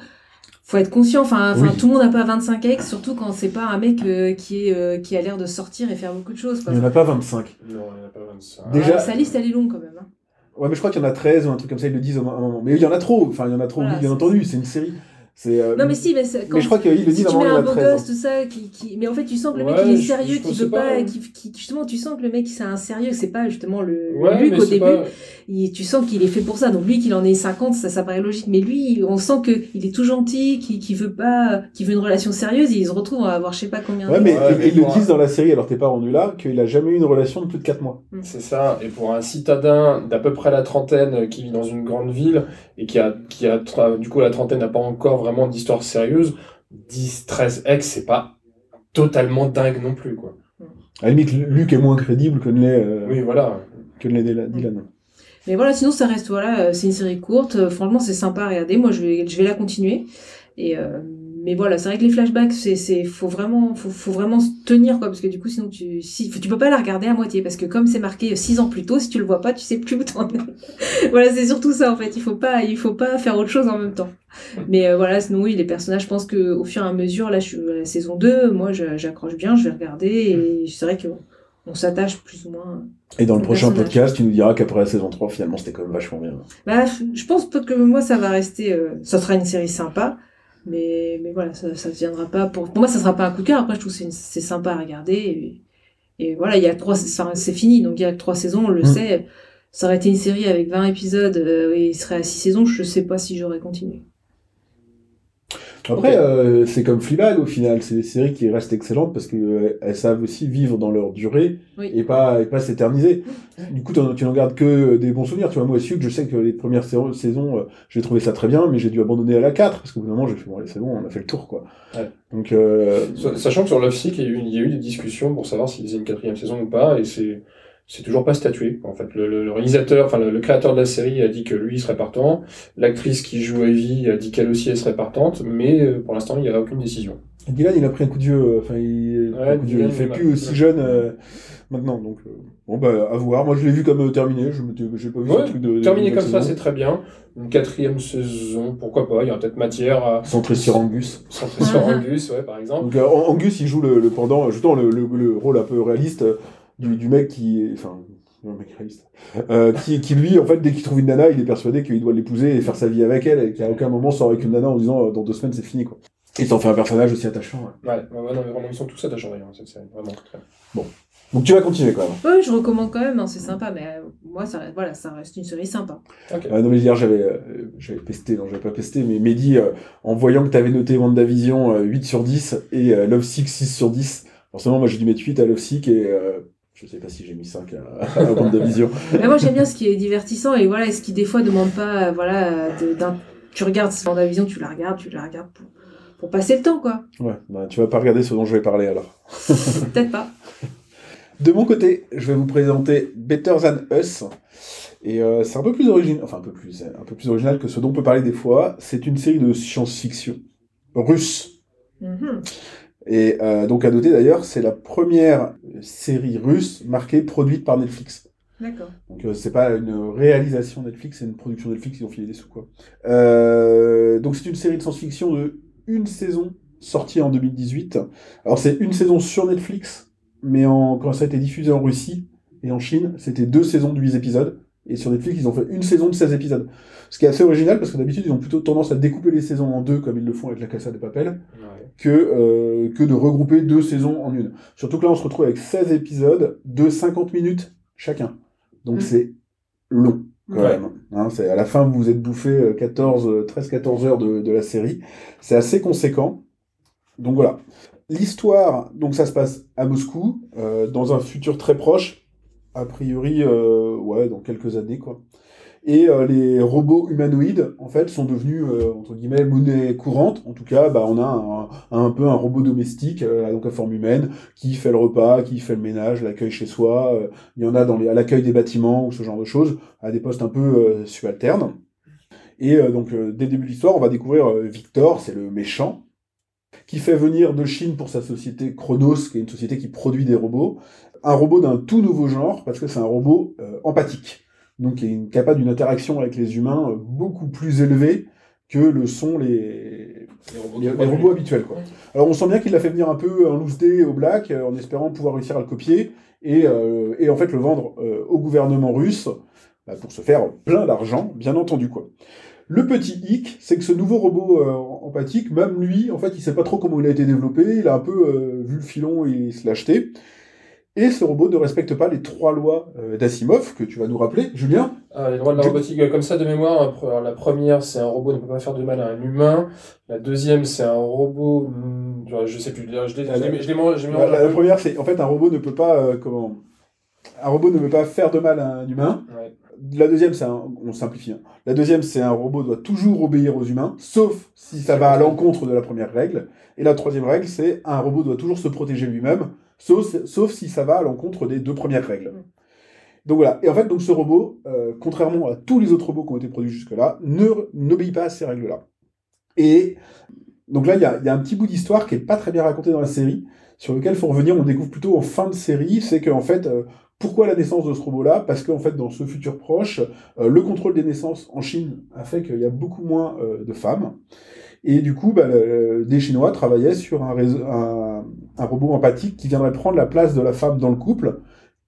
Faut être conscient, enfin, Oui. tout le monde n'a pas 25 ex, surtout quand c'est pas un mec euh, qui, est, euh, qui a l'air de sortir et faire beaucoup de choses. Quoi. Il y en a pas 25. Non, il n'y en a pas 25. Déjà- Ah, sa liste, elle est longue quand même. hein. Ouais, mais je crois qu'il y en a 13 ou un truc comme ça, ils le disent à un moment. Mais il y en a trop. Enfin, il y en a trop, Voilà, oui, bien entendu, c'est une série. Euh, Non, mais si, mais, quand, mais je crois qu'il le si dit à un tu mets un beau a 13. gosse, tout ça, qui, qui... mais en fait, tu sens que le mec, il est sérieux, qui veut pas, pas, hein. qui, qui- justement, tu sens que le mec, c'est un sérieux, c'est pas justement le, Ouais, Luc au début. pas- Il- tu sens qu'il est fait pour ça. Donc lui, qu'il en ait 50, ça, ça paraît logique. Mais lui, on sent que il est tout gentil, qu'il qu'il veut pas, qu'il veut une relation sérieuse. Et il se retrouve à avoir je sais pas combien. Ouais, de- mais, Ouais, ils- mais ils le disent dans la série, alors t'es pas rendu là, qu'il a jamais eu une relation de plus de 4 mois. C'est ça, et pour un citadin d'à peu près la trentaine euh, qui vit dans une grande ville et qui a, qui a du coup la trentaine n'a pas encore vraiment d'histoire sérieuse, 10, 13 ex, c'est pas totalement dingue non plus, quoi. À la limite, Luc est moins crédible que ne l'est, euh, Oui, voilà. que ne l'est Dylan. Mais voilà, sinon ça reste voilà, euh, c'est une série courte. Euh, Franchement, c'est sympa à regarder. Moi, je vais, je vais la continuer. Et euh, mais voilà, c'est vrai que les flashbacks, c'est, c'est, faut vraiment, faut, faut vraiment se tenir quoi, parce que du coup, sinon tu, si, tu peux pas la regarder à moitié, parce que comme c'est marqué six ans plus tôt, si tu le vois pas, tu sais plus où t'en es. voilà, c'est surtout ça en fait. Il faut pas, il faut pas faire autre chose en même temps. Mais euh, voilà, sinon oui, les personnages, je pense que au fur et à mesure, là, je suis à la saison 2, moi, j'accroche bien, je vais regarder, et c'est vrai que on s'attache plus ou moins. Et dans le prochain podcast, tu nous diras qu'après la saison 3, finalement, c'était quand même vachement bien. Bah, je pense pas que moi ça va rester. euh, ça sera une série sympa, mais, mais voilà, ça, ça viendra pas pour. Pour moi, ça sera pas un coup de cœur. Après, je trouve que c'est sympa à regarder. Et, et voilà, il y a trois. c'est fini, donc il y a que trois saisons, on le Mm. sait. Ça aurait été une série avec 20 épisodes euh, et il serait à 6 saisons, je sais pas si j'aurais continué. Après, euh, c'est comme Fleabag au final, c'est des séries qui restent excellentes parce qu'elles elles savent aussi vivre dans leur durée Oui. et pas, et pas s'éterniser. Du coup, tu n'en gardes que des bons souvenirs. Tu vois, moi aussi, je sais que les premières sa- saisons, euh, j'ai trouvé ça très bien, mais j'ai dû abandonner à la 4 parce qu'au bout d'un moment, j'ai fait, bon, allez, c'est bon, on a fait le tour, quoi. Ouais. Donc, euh, Sa- Sachant que sur Love Sick, il y, a eu, il y a eu des discussions pour savoir s'il faisait une quatrième saison ou pas, et c'est c'est toujours pas statué. En fait, le, le- le réalisateur, enfin le, le créateur de la série a dit que lui il serait partant. L'actrice qui joue Evie a dit qu'elle aussi elle serait partante, mais euh, pour l'instant il n'y a aucune décision. Dylan, il a pris un coup de vieux, euh, enfin, il, Ouais, un coup de vieux, Dylan, il fait il plus aussi jeune euh, maintenant. Donc, euh, bon, bah, à voir. Moi, je l'ai vu comme euh, terminé. Je j'ai pas vu Ouais, ce truc de. Terminé comme ça, c'est très bien. Une quatrième saison, pourquoi pas Il y a peut-être matière à Centré sur Angus. centrer sur Angus, ouais, par exemple. Donc euh, Angus, il joue le, le pendant, justement le, le, le rôle un peu réaliste euh, du, du mec qui, est- enfin, un mec réaliste, euh, qui, qui lui, en fait, dès qu'il trouve une nana, il est persuadé qu'il doit l'épouser et faire sa vie avec elle, et qu'à aucun moment sort avec une nana en disant euh, dans deux semaines c'est fini quoi. Et ça en fait un personnage aussi attachant. ouais. Ouais, ouais, ouais, non, mais vraiment, ils sont tous attachants d'ailleurs, cette série, vraiment. très bien. Donc tu vas continuer quand même. Ouais, je recommande quand même, hein, c'est sympa, mais euh, moi, ça, reste- voilà, ça reste une série sympa. Ok. Euh, non mais hier j'avais euh, j'avais pesté, non j'avais pas pesté, mais Mehdi, euh, en voyant que t'avais noté WandaVision euh, 8 sur 10 et euh, Love Sick 6 sur 10, forcément moi j'ai dû mettre 8 à Love Sick et euh, je sais pas si j'ai mis 5 à, à WandaVision. Mais moi, j'aime bien ce qui est divertissant et voilà, ce qui des fois demande pas, euh, voilà, de-. Tu regardes la vision, tu la regardes, tu la regardes pour, pour passer le temps, quoi. Ouais, bah, tu vas pas regarder ce dont je vais parler alors. Peut-être pas. De mon côté, je vais vous présenter Better Than Us. Et euh, c'est un peu plus original, enfin un peu plus, un peu plus original que ce dont on peut parler des fois. C'est une série de science-fiction russe. Mhm. Et euh, donc à noter d'ailleurs, c'est la première série russe marquée produite par Netflix. D'accord. Donc euh, c'est pas une réalisation Netflix, c'est une production Netflix, ils ont filé des sous quoi. Euh, donc c'est une série de science-fiction de une saison sortie en 2018. Alors c'est une saison sur Netflix, mais en, quand ça a été diffusé en Russie et en Chine, c'était deux saisons de 8 épisodes. Et sur Netflix, ils ont fait une saison de 16 épisodes. Ce qui est assez original parce que d'habitude, ils ont plutôt tendance à découper les saisons en deux, comme ils le font avec la Casa de Papel Ouais. que, euh, que de regrouper deux saisons en une. Surtout que là, on se retrouve avec 16 épisodes de 50 minutes chacun. Donc Mm. c'est long, quand Ouais. même. Hein, c'est à la fin, vous vous êtes bouffé euh, 14, euh, 13-14 heures de, de la série. C'est assez conséquent. Donc voilà. L'histoire, donc ça se passe à Moscou, euh, dans un futur très proche, a priori, euh, dans quelques années, quoi. Et euh, les robots humanoïdes, en fait, sont devenus, euh, entre guillemets, monnaie courante. En tout cas, bah, on a un, peu un robot domestique, donc à forme humaine, qui fait le repas, qui fait le ménage, l'accueil chez soi. Il y en a dans à l'accueil des bâtiments ou ce genre de choses, à des postes un peu subalternes. Et donc, dès le début de l'histoire, on va découvrir Victor, c'est le méchant, qui fait venir de Chine pour sa société Chronos, qui est une société qui produit des robots, un robot d'un tout nouveau genre, parce que c'est un robot euh, empathique, donc qui est capable d'une interaction avec les humains euh, beaucoup plus élevée que le sont les, Les robots, les, qui les produisent. robots habituels. Quoi. Alors on sent bien qu'il l'a fait venir un peu en loose day au black, euh, en espérant pouvoir réussir à le copier, et, euh, et en fait le vendre euh, au gouvernement russe, bah, pour se faire plein d'argent, bien entendu. quoi. Le petit hic, c'est que ce nouveau robot euh, empathique, même lui, en fait, il sait pas trop comment il a été développé, il a un peu euh, vu le filon et il se l'a acheté. Et ce robot ne respecte pas les trois lois euh, d'Asimov, que tu vas nous rappeler, Julien. Ah, les droits de la robotique, euh, comme ça de mémoire, la première, c'est un robot ne peut pas faire de mal à un humain. La deuxième, c'est un robot, hmm, je- sais plus, je La, la- première, c'est en fait un robot ne peut pas euh, comment un robot ne peut pas faire de mal à un humain. Ouais. La deuxième, c'est un, on simplifie. hein. La deuxième, c'est un robot doit toujours obéir aux humains, sauf si ça va à l'encontre de la première règle. Et la troisième règle, c'est un robot doit toujours se protéger lui-même, sauf, sauf si ça va à l'encontre des deux premières règles. Donc voilà. Et en fait, donc ce robot, euh, contrairement à tous les autres robots qui ont été produits jusque-là, n'obéit pas à ces règles-là. Et donc là, il y a, il y a un petit bout d'histoire qui est pas très bien raconté dans la série, sur lequel il faut revenir. On découvre plutôt en fin de série, c'est qu'en fait, euh, pourquoi la naissance de ce robot-là? Parce qu'en fait, dans ce futur proche, euh, le contrôle des naissances en Chine a fait qu'il y a beaucoup moins de femmes. Et du coup, bah, des Chinois travaillaient sur un, robot empathique qui viendrait prendre la place de la femme dans le couple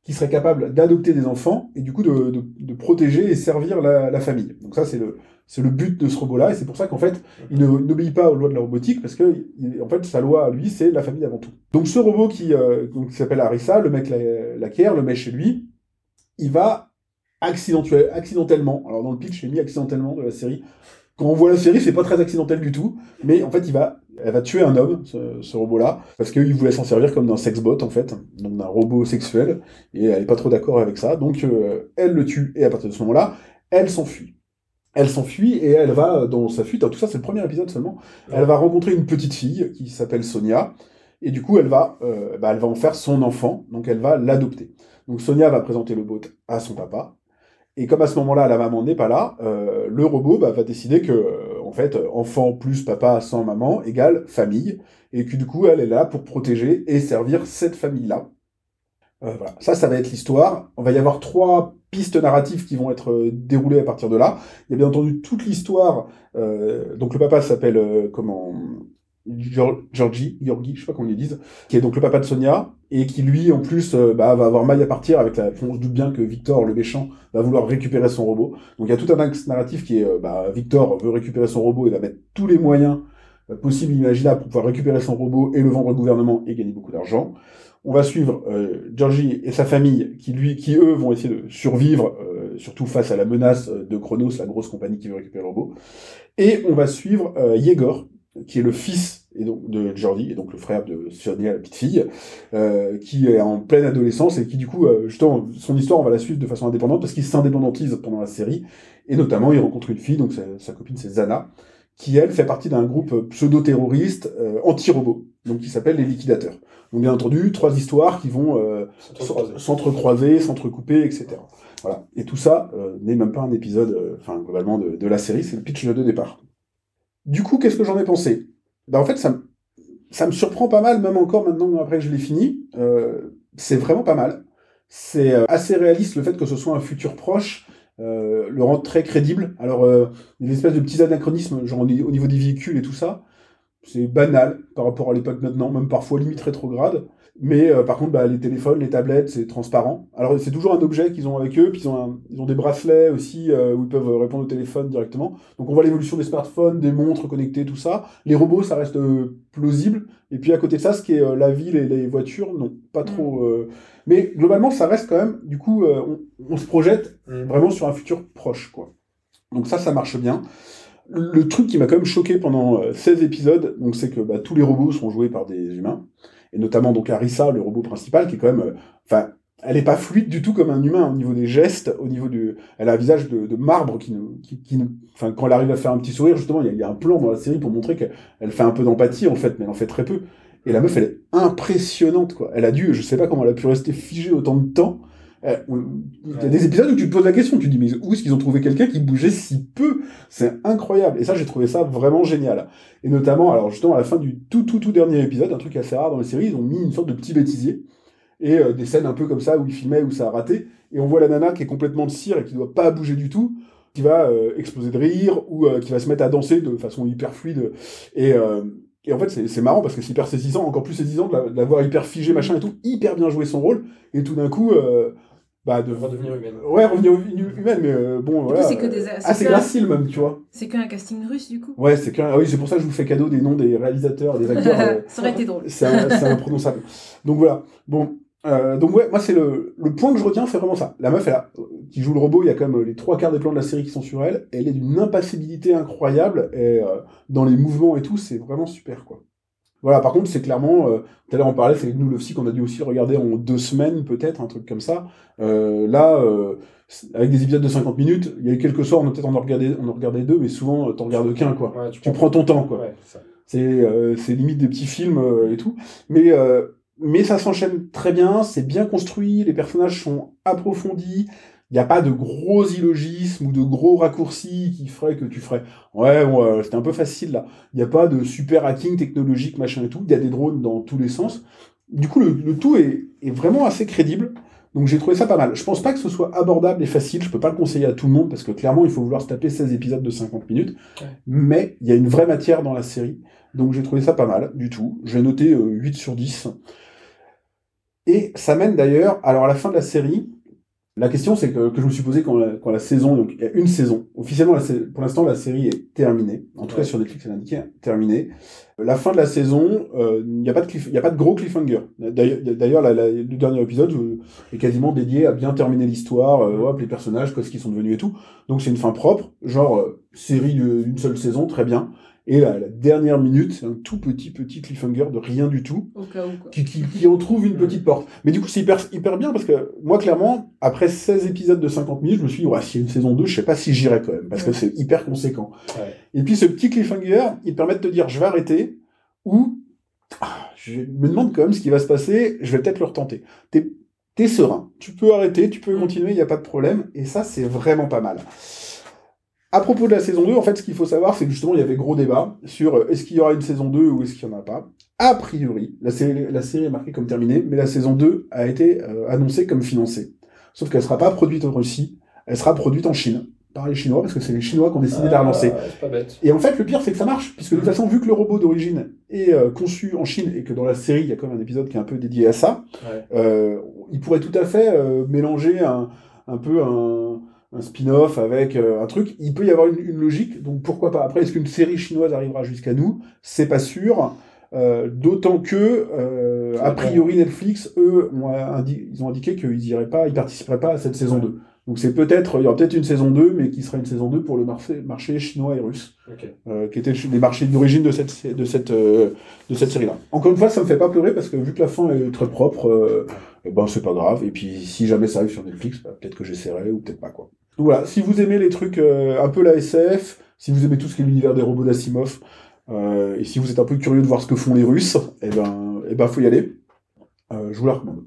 qui serait capable d'adopter des enfants et du coup de, protéger et servir la, famille. Donc ça, c'est le, but de ce robot-là, et c'est pour ça qu'en fait, il n'obéit pas aux lois de la robotique, parce que en fait, sa loi lui, c'est la famille avant tout. Donc ce robot qui, euh, s'appelle Arissa, le mec la- l'acquiert, le met chez lui, il va accidentellement, alors dans le pitch, j'ai mis accidentellement de la série. Quand on voit la série, c'est pas très accidentel du tout, mais en fait, il va, elle va tuer un homme, ce, ce robot-là, parce qu'il voulait s'en servir comme d'un sexbot, en fait, donc d'un robot sexuel, et elle est pas trop d'accord avec ça, donc euh, elle le tue, et à partir de ce moment-là, elle s'enfuit. Elle s'enfuit et elle va, dans sa fuite, alors tout ça c'est le premier épisode seulement, elle va rencontrer une petite fille qui s'appelle Sonia, et du coup elle va, euh, bah, elle va en faire son enfant, donc elle va l'adopter. Donc Sonia va présenter le bot à son papa, et comme à ce moment-là la maman n'est pas là, euh, le robot bah, va décider que, euh, en fait, enfant plus papa sans maman égale famille, et que du coup elle est là pour protéger et servir cette famille-là. Euh, voilà. Ça, ça va être l'histoire. On va y avoir trois pistes narratives qui vont être euh, déroulées à partir de là. Il y a bien entendu toute l'histoire. euh, donc le papa s'appelle euh, comment Georgie, Georgie, je sais pas comment ils disent, qui est donc le papa de Sonia et qui lui en plus euh, bah, va avoir maille à partir avec la. On se doute bien que Victor, le méchant, va vouloir récupérer son robot. Donc il y a tout un axe narratif qui est euh, bah, Victor veut récupérer son robot et va mettre tous les moyens euh, possibles et imaginables pour pouvoir récupérer son robot et le vendre au gouvernement et gagner beaucoup d'argent. On va suivre euh, Georgie et sa famille qui, lui, qui eux, vont essayer de survivre, surtout face à la menace de Chronos, la grosse compagnie qui veut récupérer le robot. Et on va suivre euh, Yegor, qui est le fils et donc, de Georgie, et donc le frère de Sonia, la petite fille, euh, qui est en pleine adolescence et qui, du coup, euh, justement, son histoire, on va la suivre de façon indépendante parce qu'il s'indépendantise pendant la série. Et notamment, il rencontre une fille, donc sa, sa copine, c'est Zana, qui, elle, fait partie d'un groupe pseudo-terroriste euh, anti-robot, donc qui s'appelle les Liquidateurs. Donc, bien entendu, trois histoires qui vont euh, S'entrecroiser. s'entrecouper, etc. Voilà. Et tout ça euh, n'est même pas un épisode, euh, enfin, globalement, de, de la série, c'est le pitch de départ. Du coup, qu'est-ce que j'en ai pensé? Ben, En fait, ça, me- surprend pas mal, même encore maintenant, après que je l'ai fini. Euh, c'est vraiment pas mal. C'est euh, assez réaliste le fait que ce soit un futur proche. euh, le rend très crédible. Alors, il des espèces de petits anachronismes, genre au niveau des véhicules et tout ça. C'est banal par rapport à l'époque maintenant, même parfois limite rétrograde. Mais euh, par contre, bah, les téléphones, les tablettes, c'est transparent. Alors c'est toujours un objet qu'ils ont avec eux, puis ils ont, un- ils ont des bracelets aussi euh, où ils peuvent répondre au téléphone directement. Donc on voit l'évolution des smartphones, des montres connectées, tout ça. Les robots, ça reste euh, plausible. Et puis à côté de ça, ce qui est euh, la ville et les voitures, non, pas trop. euh, Mais globalement, ça reste quand même. Du coup, euh, on, on se projette Mm. vraiment sur un futur proche, quoi. Donc ça, ça marche bien. Le truc qui m'a quand même choqué pendant euh, 16 épisodes, donc c'est que bah, tous les robots sont joués par des humains, et notamment donc Arissa, le robot principal, qui est quand même, euh, enfin, elle est pas fluide du tout comme un humain au niveau des gestes, au niveau du, elle a un visage de, marbre qui nous, qui, enfin, quand elle arrive à faire un petit sourire, justement, il y, y a un plan dans la série pour montrer qu'elle elle fait un peu d'empathie en fait, mais elle en fait très peu. Et la meuf, elle est impressionnante, quoi. Elle a dû, je sais pas comment elle a pu rester figée autant de temps. Euh, Il y a des épisodes où tu te poses la question, tu te dis, mais où est-ce qu'ils ont trouvé quelqu'un qui bougeait si peu? C'est incroyable. Et ça, j'ai trouvé ça vraiment génial. Et notamment, alors justement, à la fin du tout, tout, tout dernier épisode, un truc assez rare dans les séries, ils ont mis une sorte de petit bêtisier. Et euh, des scènes un peu comme ça où ils filmaient, où ça a raté. Et on voit la nana qui est complètement de cire et qui doit pas bouger du tout, qui va euh, exploser de rire ou qui va se mettre à danser de façon hyper fluide. Et, et en fait, c'est c'est marrant parce que c'est hyper saisissant, encore plus saisissant de la, de la voir hyper figée, machin et tout, hyper bien jouer son rôle. Et tout d'un coup, euh, bah, de Redevenir humaine. Ouais, revenir hu- humaine, mais euh, bon, voilà. c'est que des. Ah, c'est gracile même, tu vois. C'est qu'un casting russe, du coup. Ouais, c'est qu'un. ah oui, c'est pour ça que je vous fais cadeau des noms des réalisateurs, des acteurs. euh, Ça aurait été drôle. c'est un- c'est imprononçable. Donc voilà. Bon. euh, donc ouais, moi c'est le, le point que je retiens, c'est vraiment ça. La meuf, elle a, qui joue le robot, il y a quand même euh, les trois quarts des plans de la série qui sont sur elle. Elle est d'une impassibilité incroyable et euh, dans les mouvements et tout, c'est vraiment super quoi. Voilà, par contre, c'est clairement, euh, tout à l'heure on parlait, c'est nous aussi qu'on a dû aussi regarder en deux semaines peut-être, un truc comme ça. Euh, là, euh, avec des épisodes de 50 minutes, il y a eu quelques soirs, on a peut-être en regardé, on en regardait deux, mais souvent t'en regardes qu'un quoi. Ouais, Tu prends ton temps quoi. Ouais, c'est limite des petits films et tout. Mais, mais ça s'enchaîne très bien, c'est bien construit, les personnages sont approfondis. Il n'y a pas de gros illogismes ou de gros raccourcis qui feraient que tu ferais Ouais, bon, euh, c'était un peu facile là. Il n'y a pas de super hacking technologique, machin et tout. Il y a des drones dans tous les sens. Du coup, le, le tout est, est vraiment assez crédible. Donc j'ai trouvé ça pas mal. Je pense pas que ce soit abordable et facile. Je peux pas le conseiller à tout le monde parce que clairement, il faut vouloir se taper 16 épisodes de 50 minutes. Ouais. Mais il y a une vraie matière dans la série. Donc j'ai trouvé ça pas mal du tout. J'ai noté euh, 8 sur 10. Et ça mène d'ailleurs, alors à la fin de la série, la question c'est que, que je me suis posée quand la, quand la saison, donc il y a une saison, officiellement la pour l'instant la série est terminée, en tout cas sur Netflix elle indiqué terminée. La fin de la saison, euh, il n'y a, pas de cliff- il y a pas de gros cliffhanger. D'ailleurs, le dernier épisode euh, est quasiment dédié à bien terminer l'histoire, euh, hop, les personnages, quoi, ce qu'ils sont devenus et tout. Donc c'est une fin propre, genre euh, série d'une seule saison, très bien. Et la, la dernière minute, c'est un tout petit petit cliffhanger de rien du tout Au cas où, quoi. qui, qui, qui en trouve une petite porte. Mais du coup, c'est hyper, hyper bien parce que moi, clairement, après 16 épisodes de 50 minutes, je me suis dit, ouais, s'il y a une saison 2, je sais pas si j'irai quand même parce que c'est hyper conséquent. Ouais. Et puis, ce petit cliffhanger, il te permet de te dire, je vais arrêter ou ah, je me demande quand même ce qui va se passer, je vais peut-être le retenter. T'es es serein, tu peux arrêter, tu peux continuer, il n'y a pas de problème. Et ça, c'est vraiment pas mal. À propos de la saison 2, en fait, ce qu'il faut savoir, c'est que justement, il y avait gros débat sur euh, est-ce qu'il y aura une saison 2 ou est-ce qu'il n'y en a pas. A priori, la série, la série est marquée comme terminée, mais la saison 2 a été euh, annoncée comme financée. Sauf qu'elle ne sera pas produite en Russie, elle sera produite en Chine, par les Chinois, parce que c'est les Chinois qui ont décidé de la relancer. Ah, bête. Et en fait, le pire, c'est que ça marche, puisque de toute façon, vu que le robot d'origine est euh, conçu en Chine et que dans la série, il y a quand même un épisode qui est un peu dédié à ça, Ouais. euh, il pourrait tout à fait mélanger un, un peu un, un spin-off avec euh, un truc. Il peut y avoir une, une logique, donc pourquoi pas. Après, est-ce qu'une série chinoise arrivera jusqu'à nous? C'est pas sûr. Euh, D'autant que, euh, a priori, Netflix, eux, ont indi- ils ont indiqué qu'ils iraient pas, ils participeraient pas à cette saison 2. Donc c'est peut-être, il y aura peut-être une saison 2, mais qui sera une saison 2 pour le marché, marché chinois et russe, Ok. euh, qui étaient les marchés d'origine de cette, de cette, euh, de cette série-là. Encore une fois, ça me fait pas pleurer parce que vu que la fin est très propre, euh, ben c'est pas grave. Et puis si jamais ça arrive sur Netflix, bah, peut-être que j'essaierai ou peut-être pas quoi. Donc voilà, si vous aimez les trucs euh, un peu la SF, si vous aimez tout ce qui est l'univers des robots d'Asimov, euh, et si vous êtes un peu curieux de voir ce que font les Russes, eh ben, eh ben faut y aller. Euh, je vous la recommande.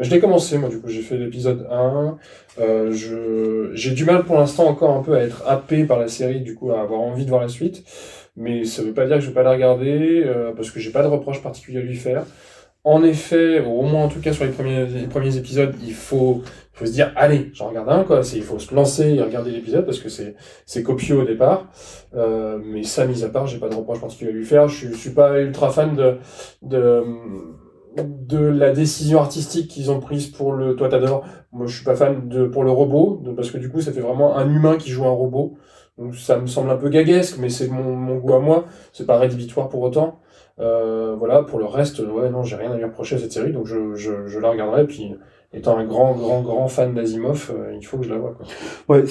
Je l'ai commencé, moi, du coup, j'ai fait l'épisode 1. Euh, je... J'ai du mal pour l'instant encore un peu à être happé par la série, du coup, à avoir envie de voir la suite. Mais ça veut pas dire que je vais pas la regarder, parce que j'ai pas de reproche particulier à lui faire. En effet, au moins en tout cas sur les premiers, épisodes, il faut, il faut se dire, allez, j'en regarde un, quoi. Il faut se lancer et regarder l'épisode, parce que c'est, copieux au départ. Euh, mais ça, mis à part, j'ai pas de reproche particulier à lui faire. Je je suis pas ultra fan de, de, de la décision artistique qu'ils ont prise pour le Toi t'adores. Moi, je suis pas fan de pour le robot, parce que du coup, ça fait vraiment un humain qui joue un robot. Donc ça me semble un peu gaguesque, mais c'est mon, mon goût à moi. C'est pas rédhibitoire pour autant. Euh, voilà, pour le reste, ouais, non, j'ai rien à lui reprocher à cette série, donc je, je, je la regarderai. Puis, étant un grand, grand, grand fan d'Asimov, euh, il faut que je la voie. Quoi. Ouais,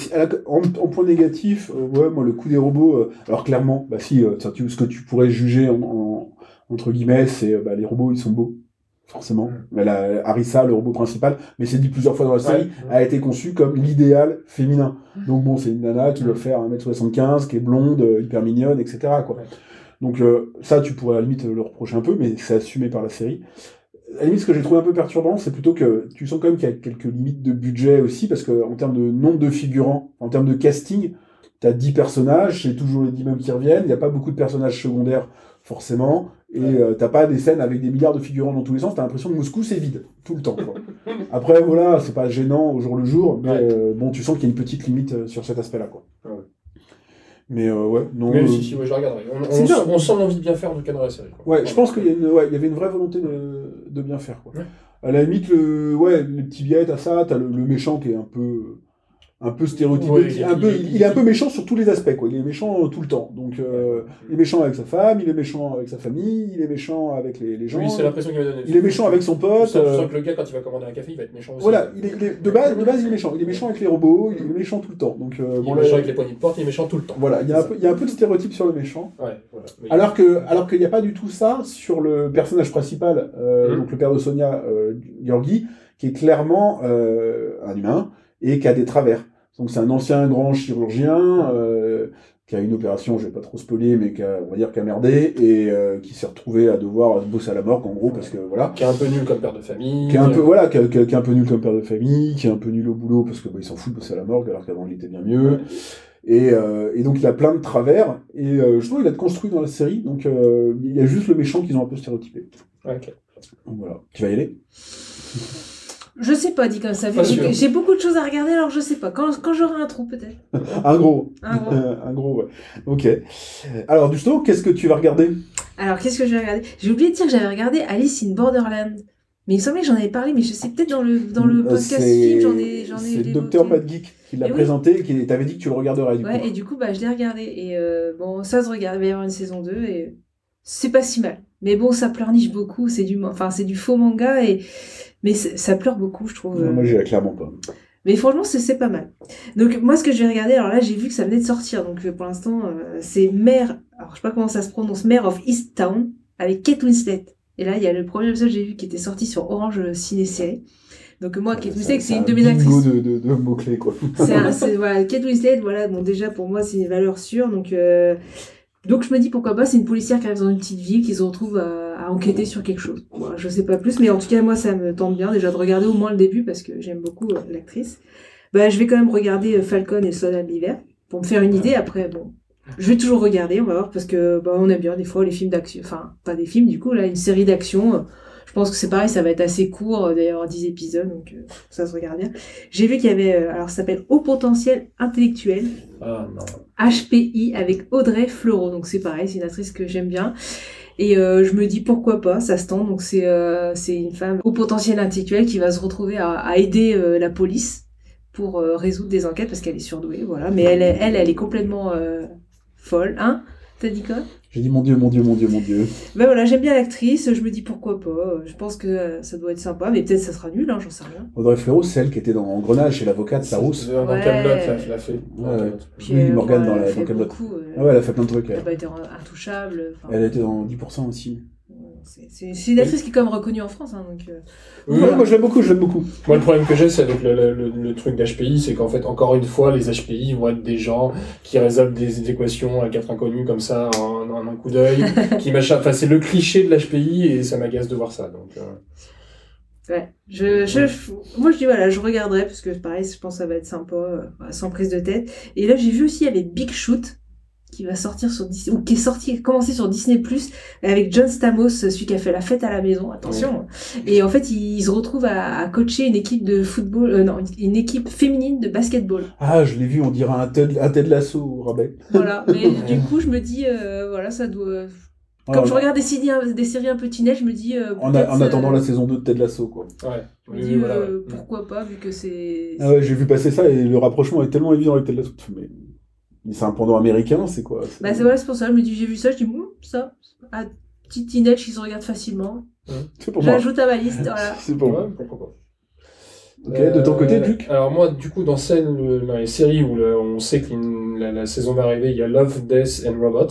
en, en point négatif, euh, ouais, moi le coup des robots, euh, alors clairement, bah si, euh, tu- ce que tu pourrais juger en, en- entre guillemets, c'est bah, les robots, ils sont beaux, forcément. Mm. Mais la, Harissa, le robot principal, mais c'est dit plusieurs fois dans la série, Ouais. a été conçu comme l'idéal féminin. Donc bon, c'est une nana qui doit faire 1m75, qui est blonde, hyper mignonne, etc. Quoi. Donc euh, ça, tu pourrais à la limite le reprocher un peu, mais c'est assumé par la série. À la limite, ce que j'ai trouvé un peu perturbant, c'est plutôt que tu sens quand même qu'il y a quelques limites de budget aussi, parce que en termes de nombre de figurants, en termes de casting, t'as 10 personnages, c'est toujours les 10 mêmes qui reviennent, il n'y a pas beaucoup de personnages secondaires, forcément, et euh, t'as pas des scènes avec des milliards de figurants dans tous les sens, t'as l'impression que Moscou c'est vide, tout le temps. quoi. Après, voilà, c'est pas gênant au jour le jour, mais euh, bon, tu sens qu'il y a une petite limite euh, sur cet aspect-là, quoi. Ouais. Mais euh, ouais, non. Mais euh, si, si, ouais, je la regarderai. On, sent l'envie de bien faire en tout cas dans la série. quoi. Ouais, je pense qu'il y, a une- ouais, il y avait une vraie volonté de, de bien faire. Quoi. Ouais. À la limite, le, ouais, les petits biais, t'as ça, t'as le, le méchant qui est un peu, un peu stéréotypé, Ouais, qui est il- un peu, il- est un peu méchant sur tous les aspects. Quoi. Il est méchant euh, tout le temps. Donc, euh, il est méchant avec sa femme, il est méchant avec sa famille, il est méchant avec les, les gens. Oui, c'est l'impression qu'il m'a donné. il est méchant avec son pote. tu euh, que le gars, quand il va commander un café, il va être méchant aussi. voilà, il est, il est- de, base, de base, il est méchant. Il est méchant avec les robots, il est méchant tout le temps. Donc, euh, Il bon, est là, méchant avec les poignées de porte, il est méchant tout le temps. voilà, il y, a un peu, il y a un peu de stéréotype sur le méchant. Ouais, voilà. Mais- Alors que, alors qu'il n'y a pas du tout ça sur le personnage principal, euh, Mhm. donc le père de Sonia, euh, Georgi, qui est clairement euh, un humain et qui a des travers. Donc c'est un ancien grand chirurgien euh, qui a une opération, je vais pas trop spoiler, mais qui a, on va dire, qui a merdé et euh, qui s'est retrouvé à devoir bosser à la mort, en gros, parce que voilà. Qui est un peu nul comme père de famille. Qui est un peu voilà, qui, est- qui est- qui est un peu nul comme père de famille, qui est un peu nul au boulot parce que bah, il s'en fout de bosser à la morgue alors qu'avant il était bien mieux. Et, euh, et donc il a plein de travers et je trouve qu'il a construit dans la série. Donc il y a juste le méchant qu'ils ont un peu stéréotypé. Ok. Donc voilà. Tu vas y aller? Je sais pas, dit comme ça. J'ai beaucoup de choses à regarder, alors je sais pas. Quand, quand j'aurai un trou, peut-être. Un gros. Un gros. un gros. Ouais. Ok. Alors justement, qu'est-ce que tu vas regarder? Alors, qu'est-ce que je vais regarder? J'ai oublié de dire que j'avais regardé Alice in Borderland. Mais il me semblait que j'en avais parlé, mais je sais peut-être dans le, dans le Euh, podcast film, j'en ai, C'est évoqué. Docteur Pat Geek qui l'a Eh oui. présenté et qui t'avait dit que tu le regarderais du Ouais, coup. et du coup, bah, je l'ai regardé. Et euh, bon, ça se regarde, il va y avoir une saison 2 et c'est pas si mal. Mais bon, ça pleurniche beaucoup, c'est du, enfin, c'est du faux manga, et... mais c'est- ça pleure beaucoup, je trouve. Non, moi j'irais clairement pas. Mais franchement, c'est c'est pas mal. Donc, moi, ce que je vais regarder, alors là, j'ai vu que ça venait de sortir. Donc, euh, pour l'instant, euh, c'est Mare, alors je sais pas comment ça se prononce, Mare of East Town, avec Kate Winslet. Et là, il y a le premier épisode que j'ai vu qui était sorti sur Orange Ciné-Série. Donc, moi, Kate Winslet, c'est une de mes actrices. de, de, de mots-clés quoi. C'est c'est- voilà, Kate Winslet, voilà, bon, déjà, pour moi, c'est une valeur sûre. Donc, euh, donc, je me dis, pourquoi pas, c'est une policière qui arrive dans une petite ville, qui se retrouve à, à enquêter sur quelque chose. Voilà, je sais pas plus, mais en tout cas, moi, ça me tente bien déjà de regarder au moins le début, parce que j'aime beaucoup euh, l'actrice. Bah, je vais quand même regarder euh, Falcon et le l'hiver, pour me faire une idée. Après, bon, je vais toujours regarder, on va voir, parce que bah, on aime bien des fois les films d'action. Enfin, pas des films, du coup, là, une série d'action. euh, Je pense que c'est pareil, ça va être assez court, euh, d'ailleurs 10 épisodes, donc euh, ça se regarde bien. J'ai vu qu'il y avait, euh, alors ça s'appelle Haut potentiel intellectuel, Ah non. HPI avec Audrey Fleurot. Donc c'est pareil, c'est une actrice que j'aime bien. Et euh, je me dis pourquoi pas, ça se tente. Donc c'est c'est une femme au potentiel intellectuel qui va se retrouver à, à aider la police pour résoudre des enquêtes parce qu'elle est surdouée, voilà. Mais elle, elle, elle est complètement folle, hein? T'as dit quoi? J'ai dit mon dieu, mon dieu, mon dieu, mon dieu. Ben voilà, j'aime bien l'actrice, je me dis pourquoi pas. Je pense que ça doit être sympa, mais peut-être ça sera nul, hein, j'en sais rien. Audrey Fleurot, c'est elle qui était dans Engrenage, c'est l'avocate, sa rousse. Dans Ouais. Camelot, elle l'a fait. Ouais, ouais. Puis, euh, dans elle la- fait dans Camelot. beaucoup, euh, Ah ouais, elle a fait plein de trucs. Elle n'a pas été intouchable. enfin, Elle était dans 10% aussi. C'est- une actrice qui est quand même reconnue en France, hein, donc. euh, Oui, moi je l'aime beaucoup, je l'aime beaucoup. Moi, le problème que j'ai, c'est avec le, le, le- le truc d'HPI, c'est qu'en fait, encore une fois, les HPI vont être des gens qui résolvent des équations à quatre inconnus comme ça en, en un coup d'œil, qui machin. Enfin, c'est le cliché de l'HPI et ça m'agace de voir ça. Donc, euh, Ouais. Je, je, je- moi, je dis voilà, je regarderai parce que pareil, je pense que ça va être sympa, euh, sans prise de tête. Et là, j'ai vu aussi, il y avait Big Shoot qui va sortir sur Disney, ou qui est sorti, qui a commencé sur Disney Plus avec John Stamos, celui qui a fait la fête à la maison. Attention. Et en fait, il, se retrouve à, à coacher une équipe de football, euh, non, une équipe féminine de basketball. Ah, je l'ai vu, on dirait un Ted, un Ted Lasso rabais. Voilà. Mais du coup, je me dis, euh, voilà, ça doit. Comme Alors, je regarde des séries, des séries un peu teenage, je me dis. euh, en, a- peut-être, en attendant euh, la saison 2 de Ted Lasso, quoi. ouais. Je me dis, oui, voilà, euh, ouais. pourquoi pas, vu que c'est. Ah ouais, j'ai vu passer ça et le rapprochement est tellement évident avec Ted Lasso. Mais c'est un pendant américain, c'est quoi c'est- Bah c'est voilà, c'est pour ça, je me dis, j'ai vu ça, je dis, ça, un petit teenage qui se regarde facilement. C'est pour moi. J'ajoute à ma liste, voilà. C'est pour moi. Pourquoi pas. Ok, de ton côté, Luc Alors moi, du coup, dans, celle, euh, dans les séries où le- on sait que la, la saison va arriver, il y a Love, Death and Robots,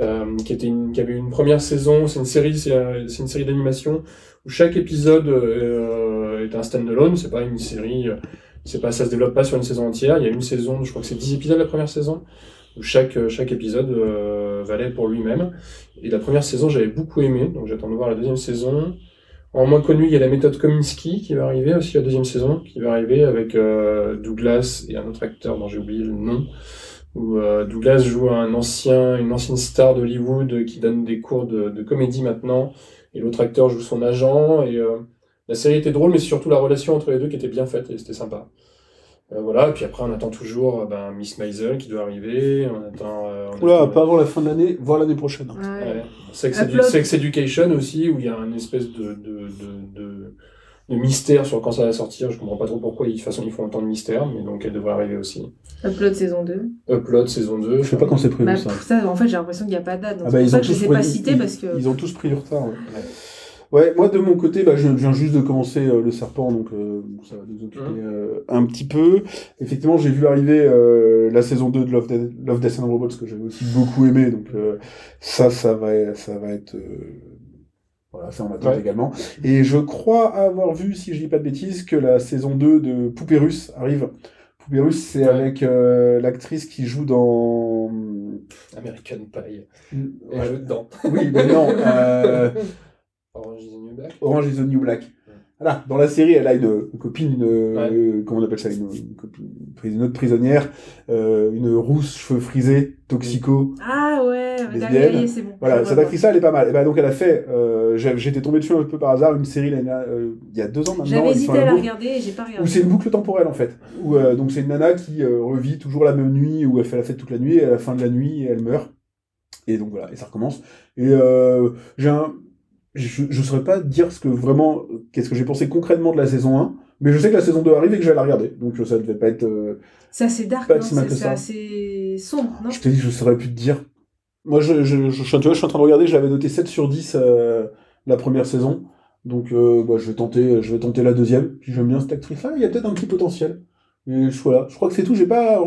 euh, qui, était une, qui avait une première saison. C'est une série, c'est euh, c'est une série d'animation où chaque épisode euh, est un stand-alone. C'est pas une série, euh, c'est pas, ça se développe pas sur une saison entière. Il y a une saison, je crois que c'est 10 épisodes la première saison, où chaque, euh, chaque épisode euh, valait pour lui-même. Et la première saison, j'avais beaucoup aimé, donc j'attends de voir la deuxième saison. En moins connu, il y a la méthode Kominsky qui va arriver aussi la deuxième saison, qui va arriver avec euh, Douglas et un autre acteur dont j'ai oublié le nom. Où euh, Douglas joue un ancien, une ancienne star d'Hollywood qui donne des cours de, de comédie maintenant, et l'autre acteur joue son agent. Et euh, la série était drôle, mais c'est surtout la relation entre les deux qui était bien faite et c'était sympa. Euh, voilà, et puis après on attend toujours euh, ben, Miss Maisel qui doit arriver, on attend... euh, on Oula, attend- pas avant la fin de l'année, voire l'année prochaine. Ouais. Ouais. Sex, Upload. Edu- Sex Education aussi, où il y a une espèce de, de, de, de, de mystère sur quand ça va sortir. Je comprends pas trop pourquoi, de toute façon, ils font autant de mystère, mais donc elle devrait arriver aussi. Upload saison 2. Upload saison 2. Je sais pas quand c'est prévu Bah, ça. en fait, j'ai l'impression qu'il n'y a pas de date. Donc Ah c'est bah, pour ils ça ont que je tous les ai pas pris- cités ils- parce que. Ils ont tous pris du retard. Ouais, Ouais, moi de mon côté, bah, je viens juste de commencer euh, le serpent, donc euh, ça va nous occuper Mhm. euh, un petit peu. Effectivement, j'ai vu arriver la saison 2 de Love, Death- Love Death and Robots que j'avais aussi beaucoup aimé, donc ça, ça va, ça va être. Voilà, ça on attend Ouais. également. Et je crois avoir vu, si je dis pas de bêtises, que la saison 2 de Poupée Russe arrive. Poupée Russe, c'est Ouais. avec euh, l'actrice qui joue dans. American Pie. Et Ouais. je dedans. Oui, mais non. euh, Orange is the New Black. Orange is the New Black. Voilà, dans la série, elle a une, une copine, une, Ouais. euh, comment on appelle ça, une, une autre prisonnière, euh, une rousse, cheveux frisés, toxico. Ah ouais, Lesbienne. C'est bon. Voilà, cette actrice-là, elle est pas mal. Et ben donc, elle a fait, euh, j'ai- j'étais tombé dessus un peu par hasard, une série euh, il y a deux ans maintenant. J'avais hésité à la regarder et j'ai pas Où regardé. c'est une boucle temporelle en fait. Où, euh, donc c'est une nana qui euh, revit toujours la même nuit, où elle fait la fête toute la nuit, et à la fin de la nuit, elle meurt. Et donc voilà, et ça recommence. Et euh, j'ai un, je, je saurais pas dire ce que vraiment, qu'est-ce que j'ai pensé concrètement de la saison 1, mais je sais que la saison 2 arrive et que je vais la regarder. Donc ça devait pas être. euh, C'est assez dark, non C'est c'est assez sombre, non? Je te dis, je saurais plus te dire. Moi, je, je, je, je- tu vois, je suis en train de regarder, j'avais noté 7 sur 10 euh, la première saison. Donc, euh, bah, je, vais tenter, je vais tenter la deuxième. Puis j'aime bien cette actrice-là, il y a peut-être un petit potentiel. Et je, voilà. je crois que c'est tout. J'ai pas.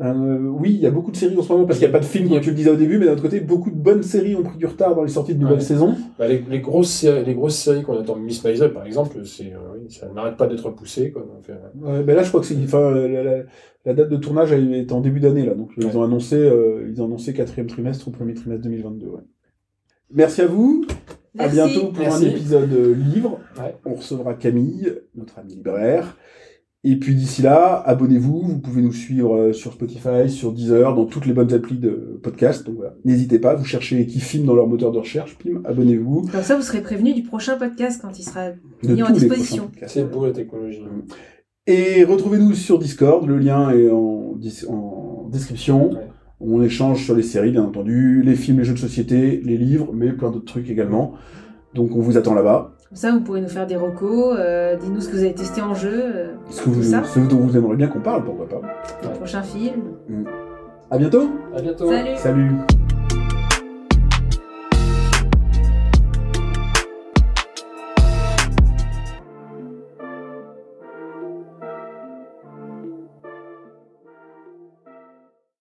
Euh, oui, il y a beaucoup de séries en ce moment parce qu'il n'y a pas de film, comme tu le disais au début, mais d'un autre côté, beaucoup de bonnes séries ont pris du retard dans les sorties de nouvelles Ouais. saisons. Bah, les, les grosses séries, les grosses séries qu'on attend, Miss Maisel par exemple, c'est, euh, oui, ça n'arrête pas d'être poussé. Quoi, donc, euh, Ouais, ben là, je crois que c'est, enfin, la, la- la date de tournage elle est en début d'année là, donc ils Ouais. ont annoncé, euh, ils ont annoncé quatrième trimestre ou premier trimestre 2022. ouais. Merci à vous. Merci. À bientôt pour Merci. un épisode euh, livre. Ouais. On recevra Camille, notre ami libraire. Et puis d'ici là, abonnez-vous. Vous pouvez nous suivre euh, sur Spotify, sur Deezer, dans toutes les bonnes applis de podcast. Donc voilà, n'hésitez pas. Vous cherchez qui filme dans leur moteur de recherche, pim, abonnez-vous. Comme ça, vous serez prévenu du prochain podcast quand il sera De mis en disposition. c'est beau la technologie. Et retrouvez-nous sur Discord, le lien est en, description. Ouais. On échange sur les séries, bien entendu, les films, les jeux de société, les livres, mais plein d'autres trucs également. Donc on vous attend là-bas. Comme ça, vous pourrez nous faire des recos, euh, dites-nous ce que vous avez testé en jeu, euh, Ce, que vous, ça. ce dont vous aimeriez bien qu'on parle, pourquoi pas. le prochain film. À bientôt À bientôt. Salut Salut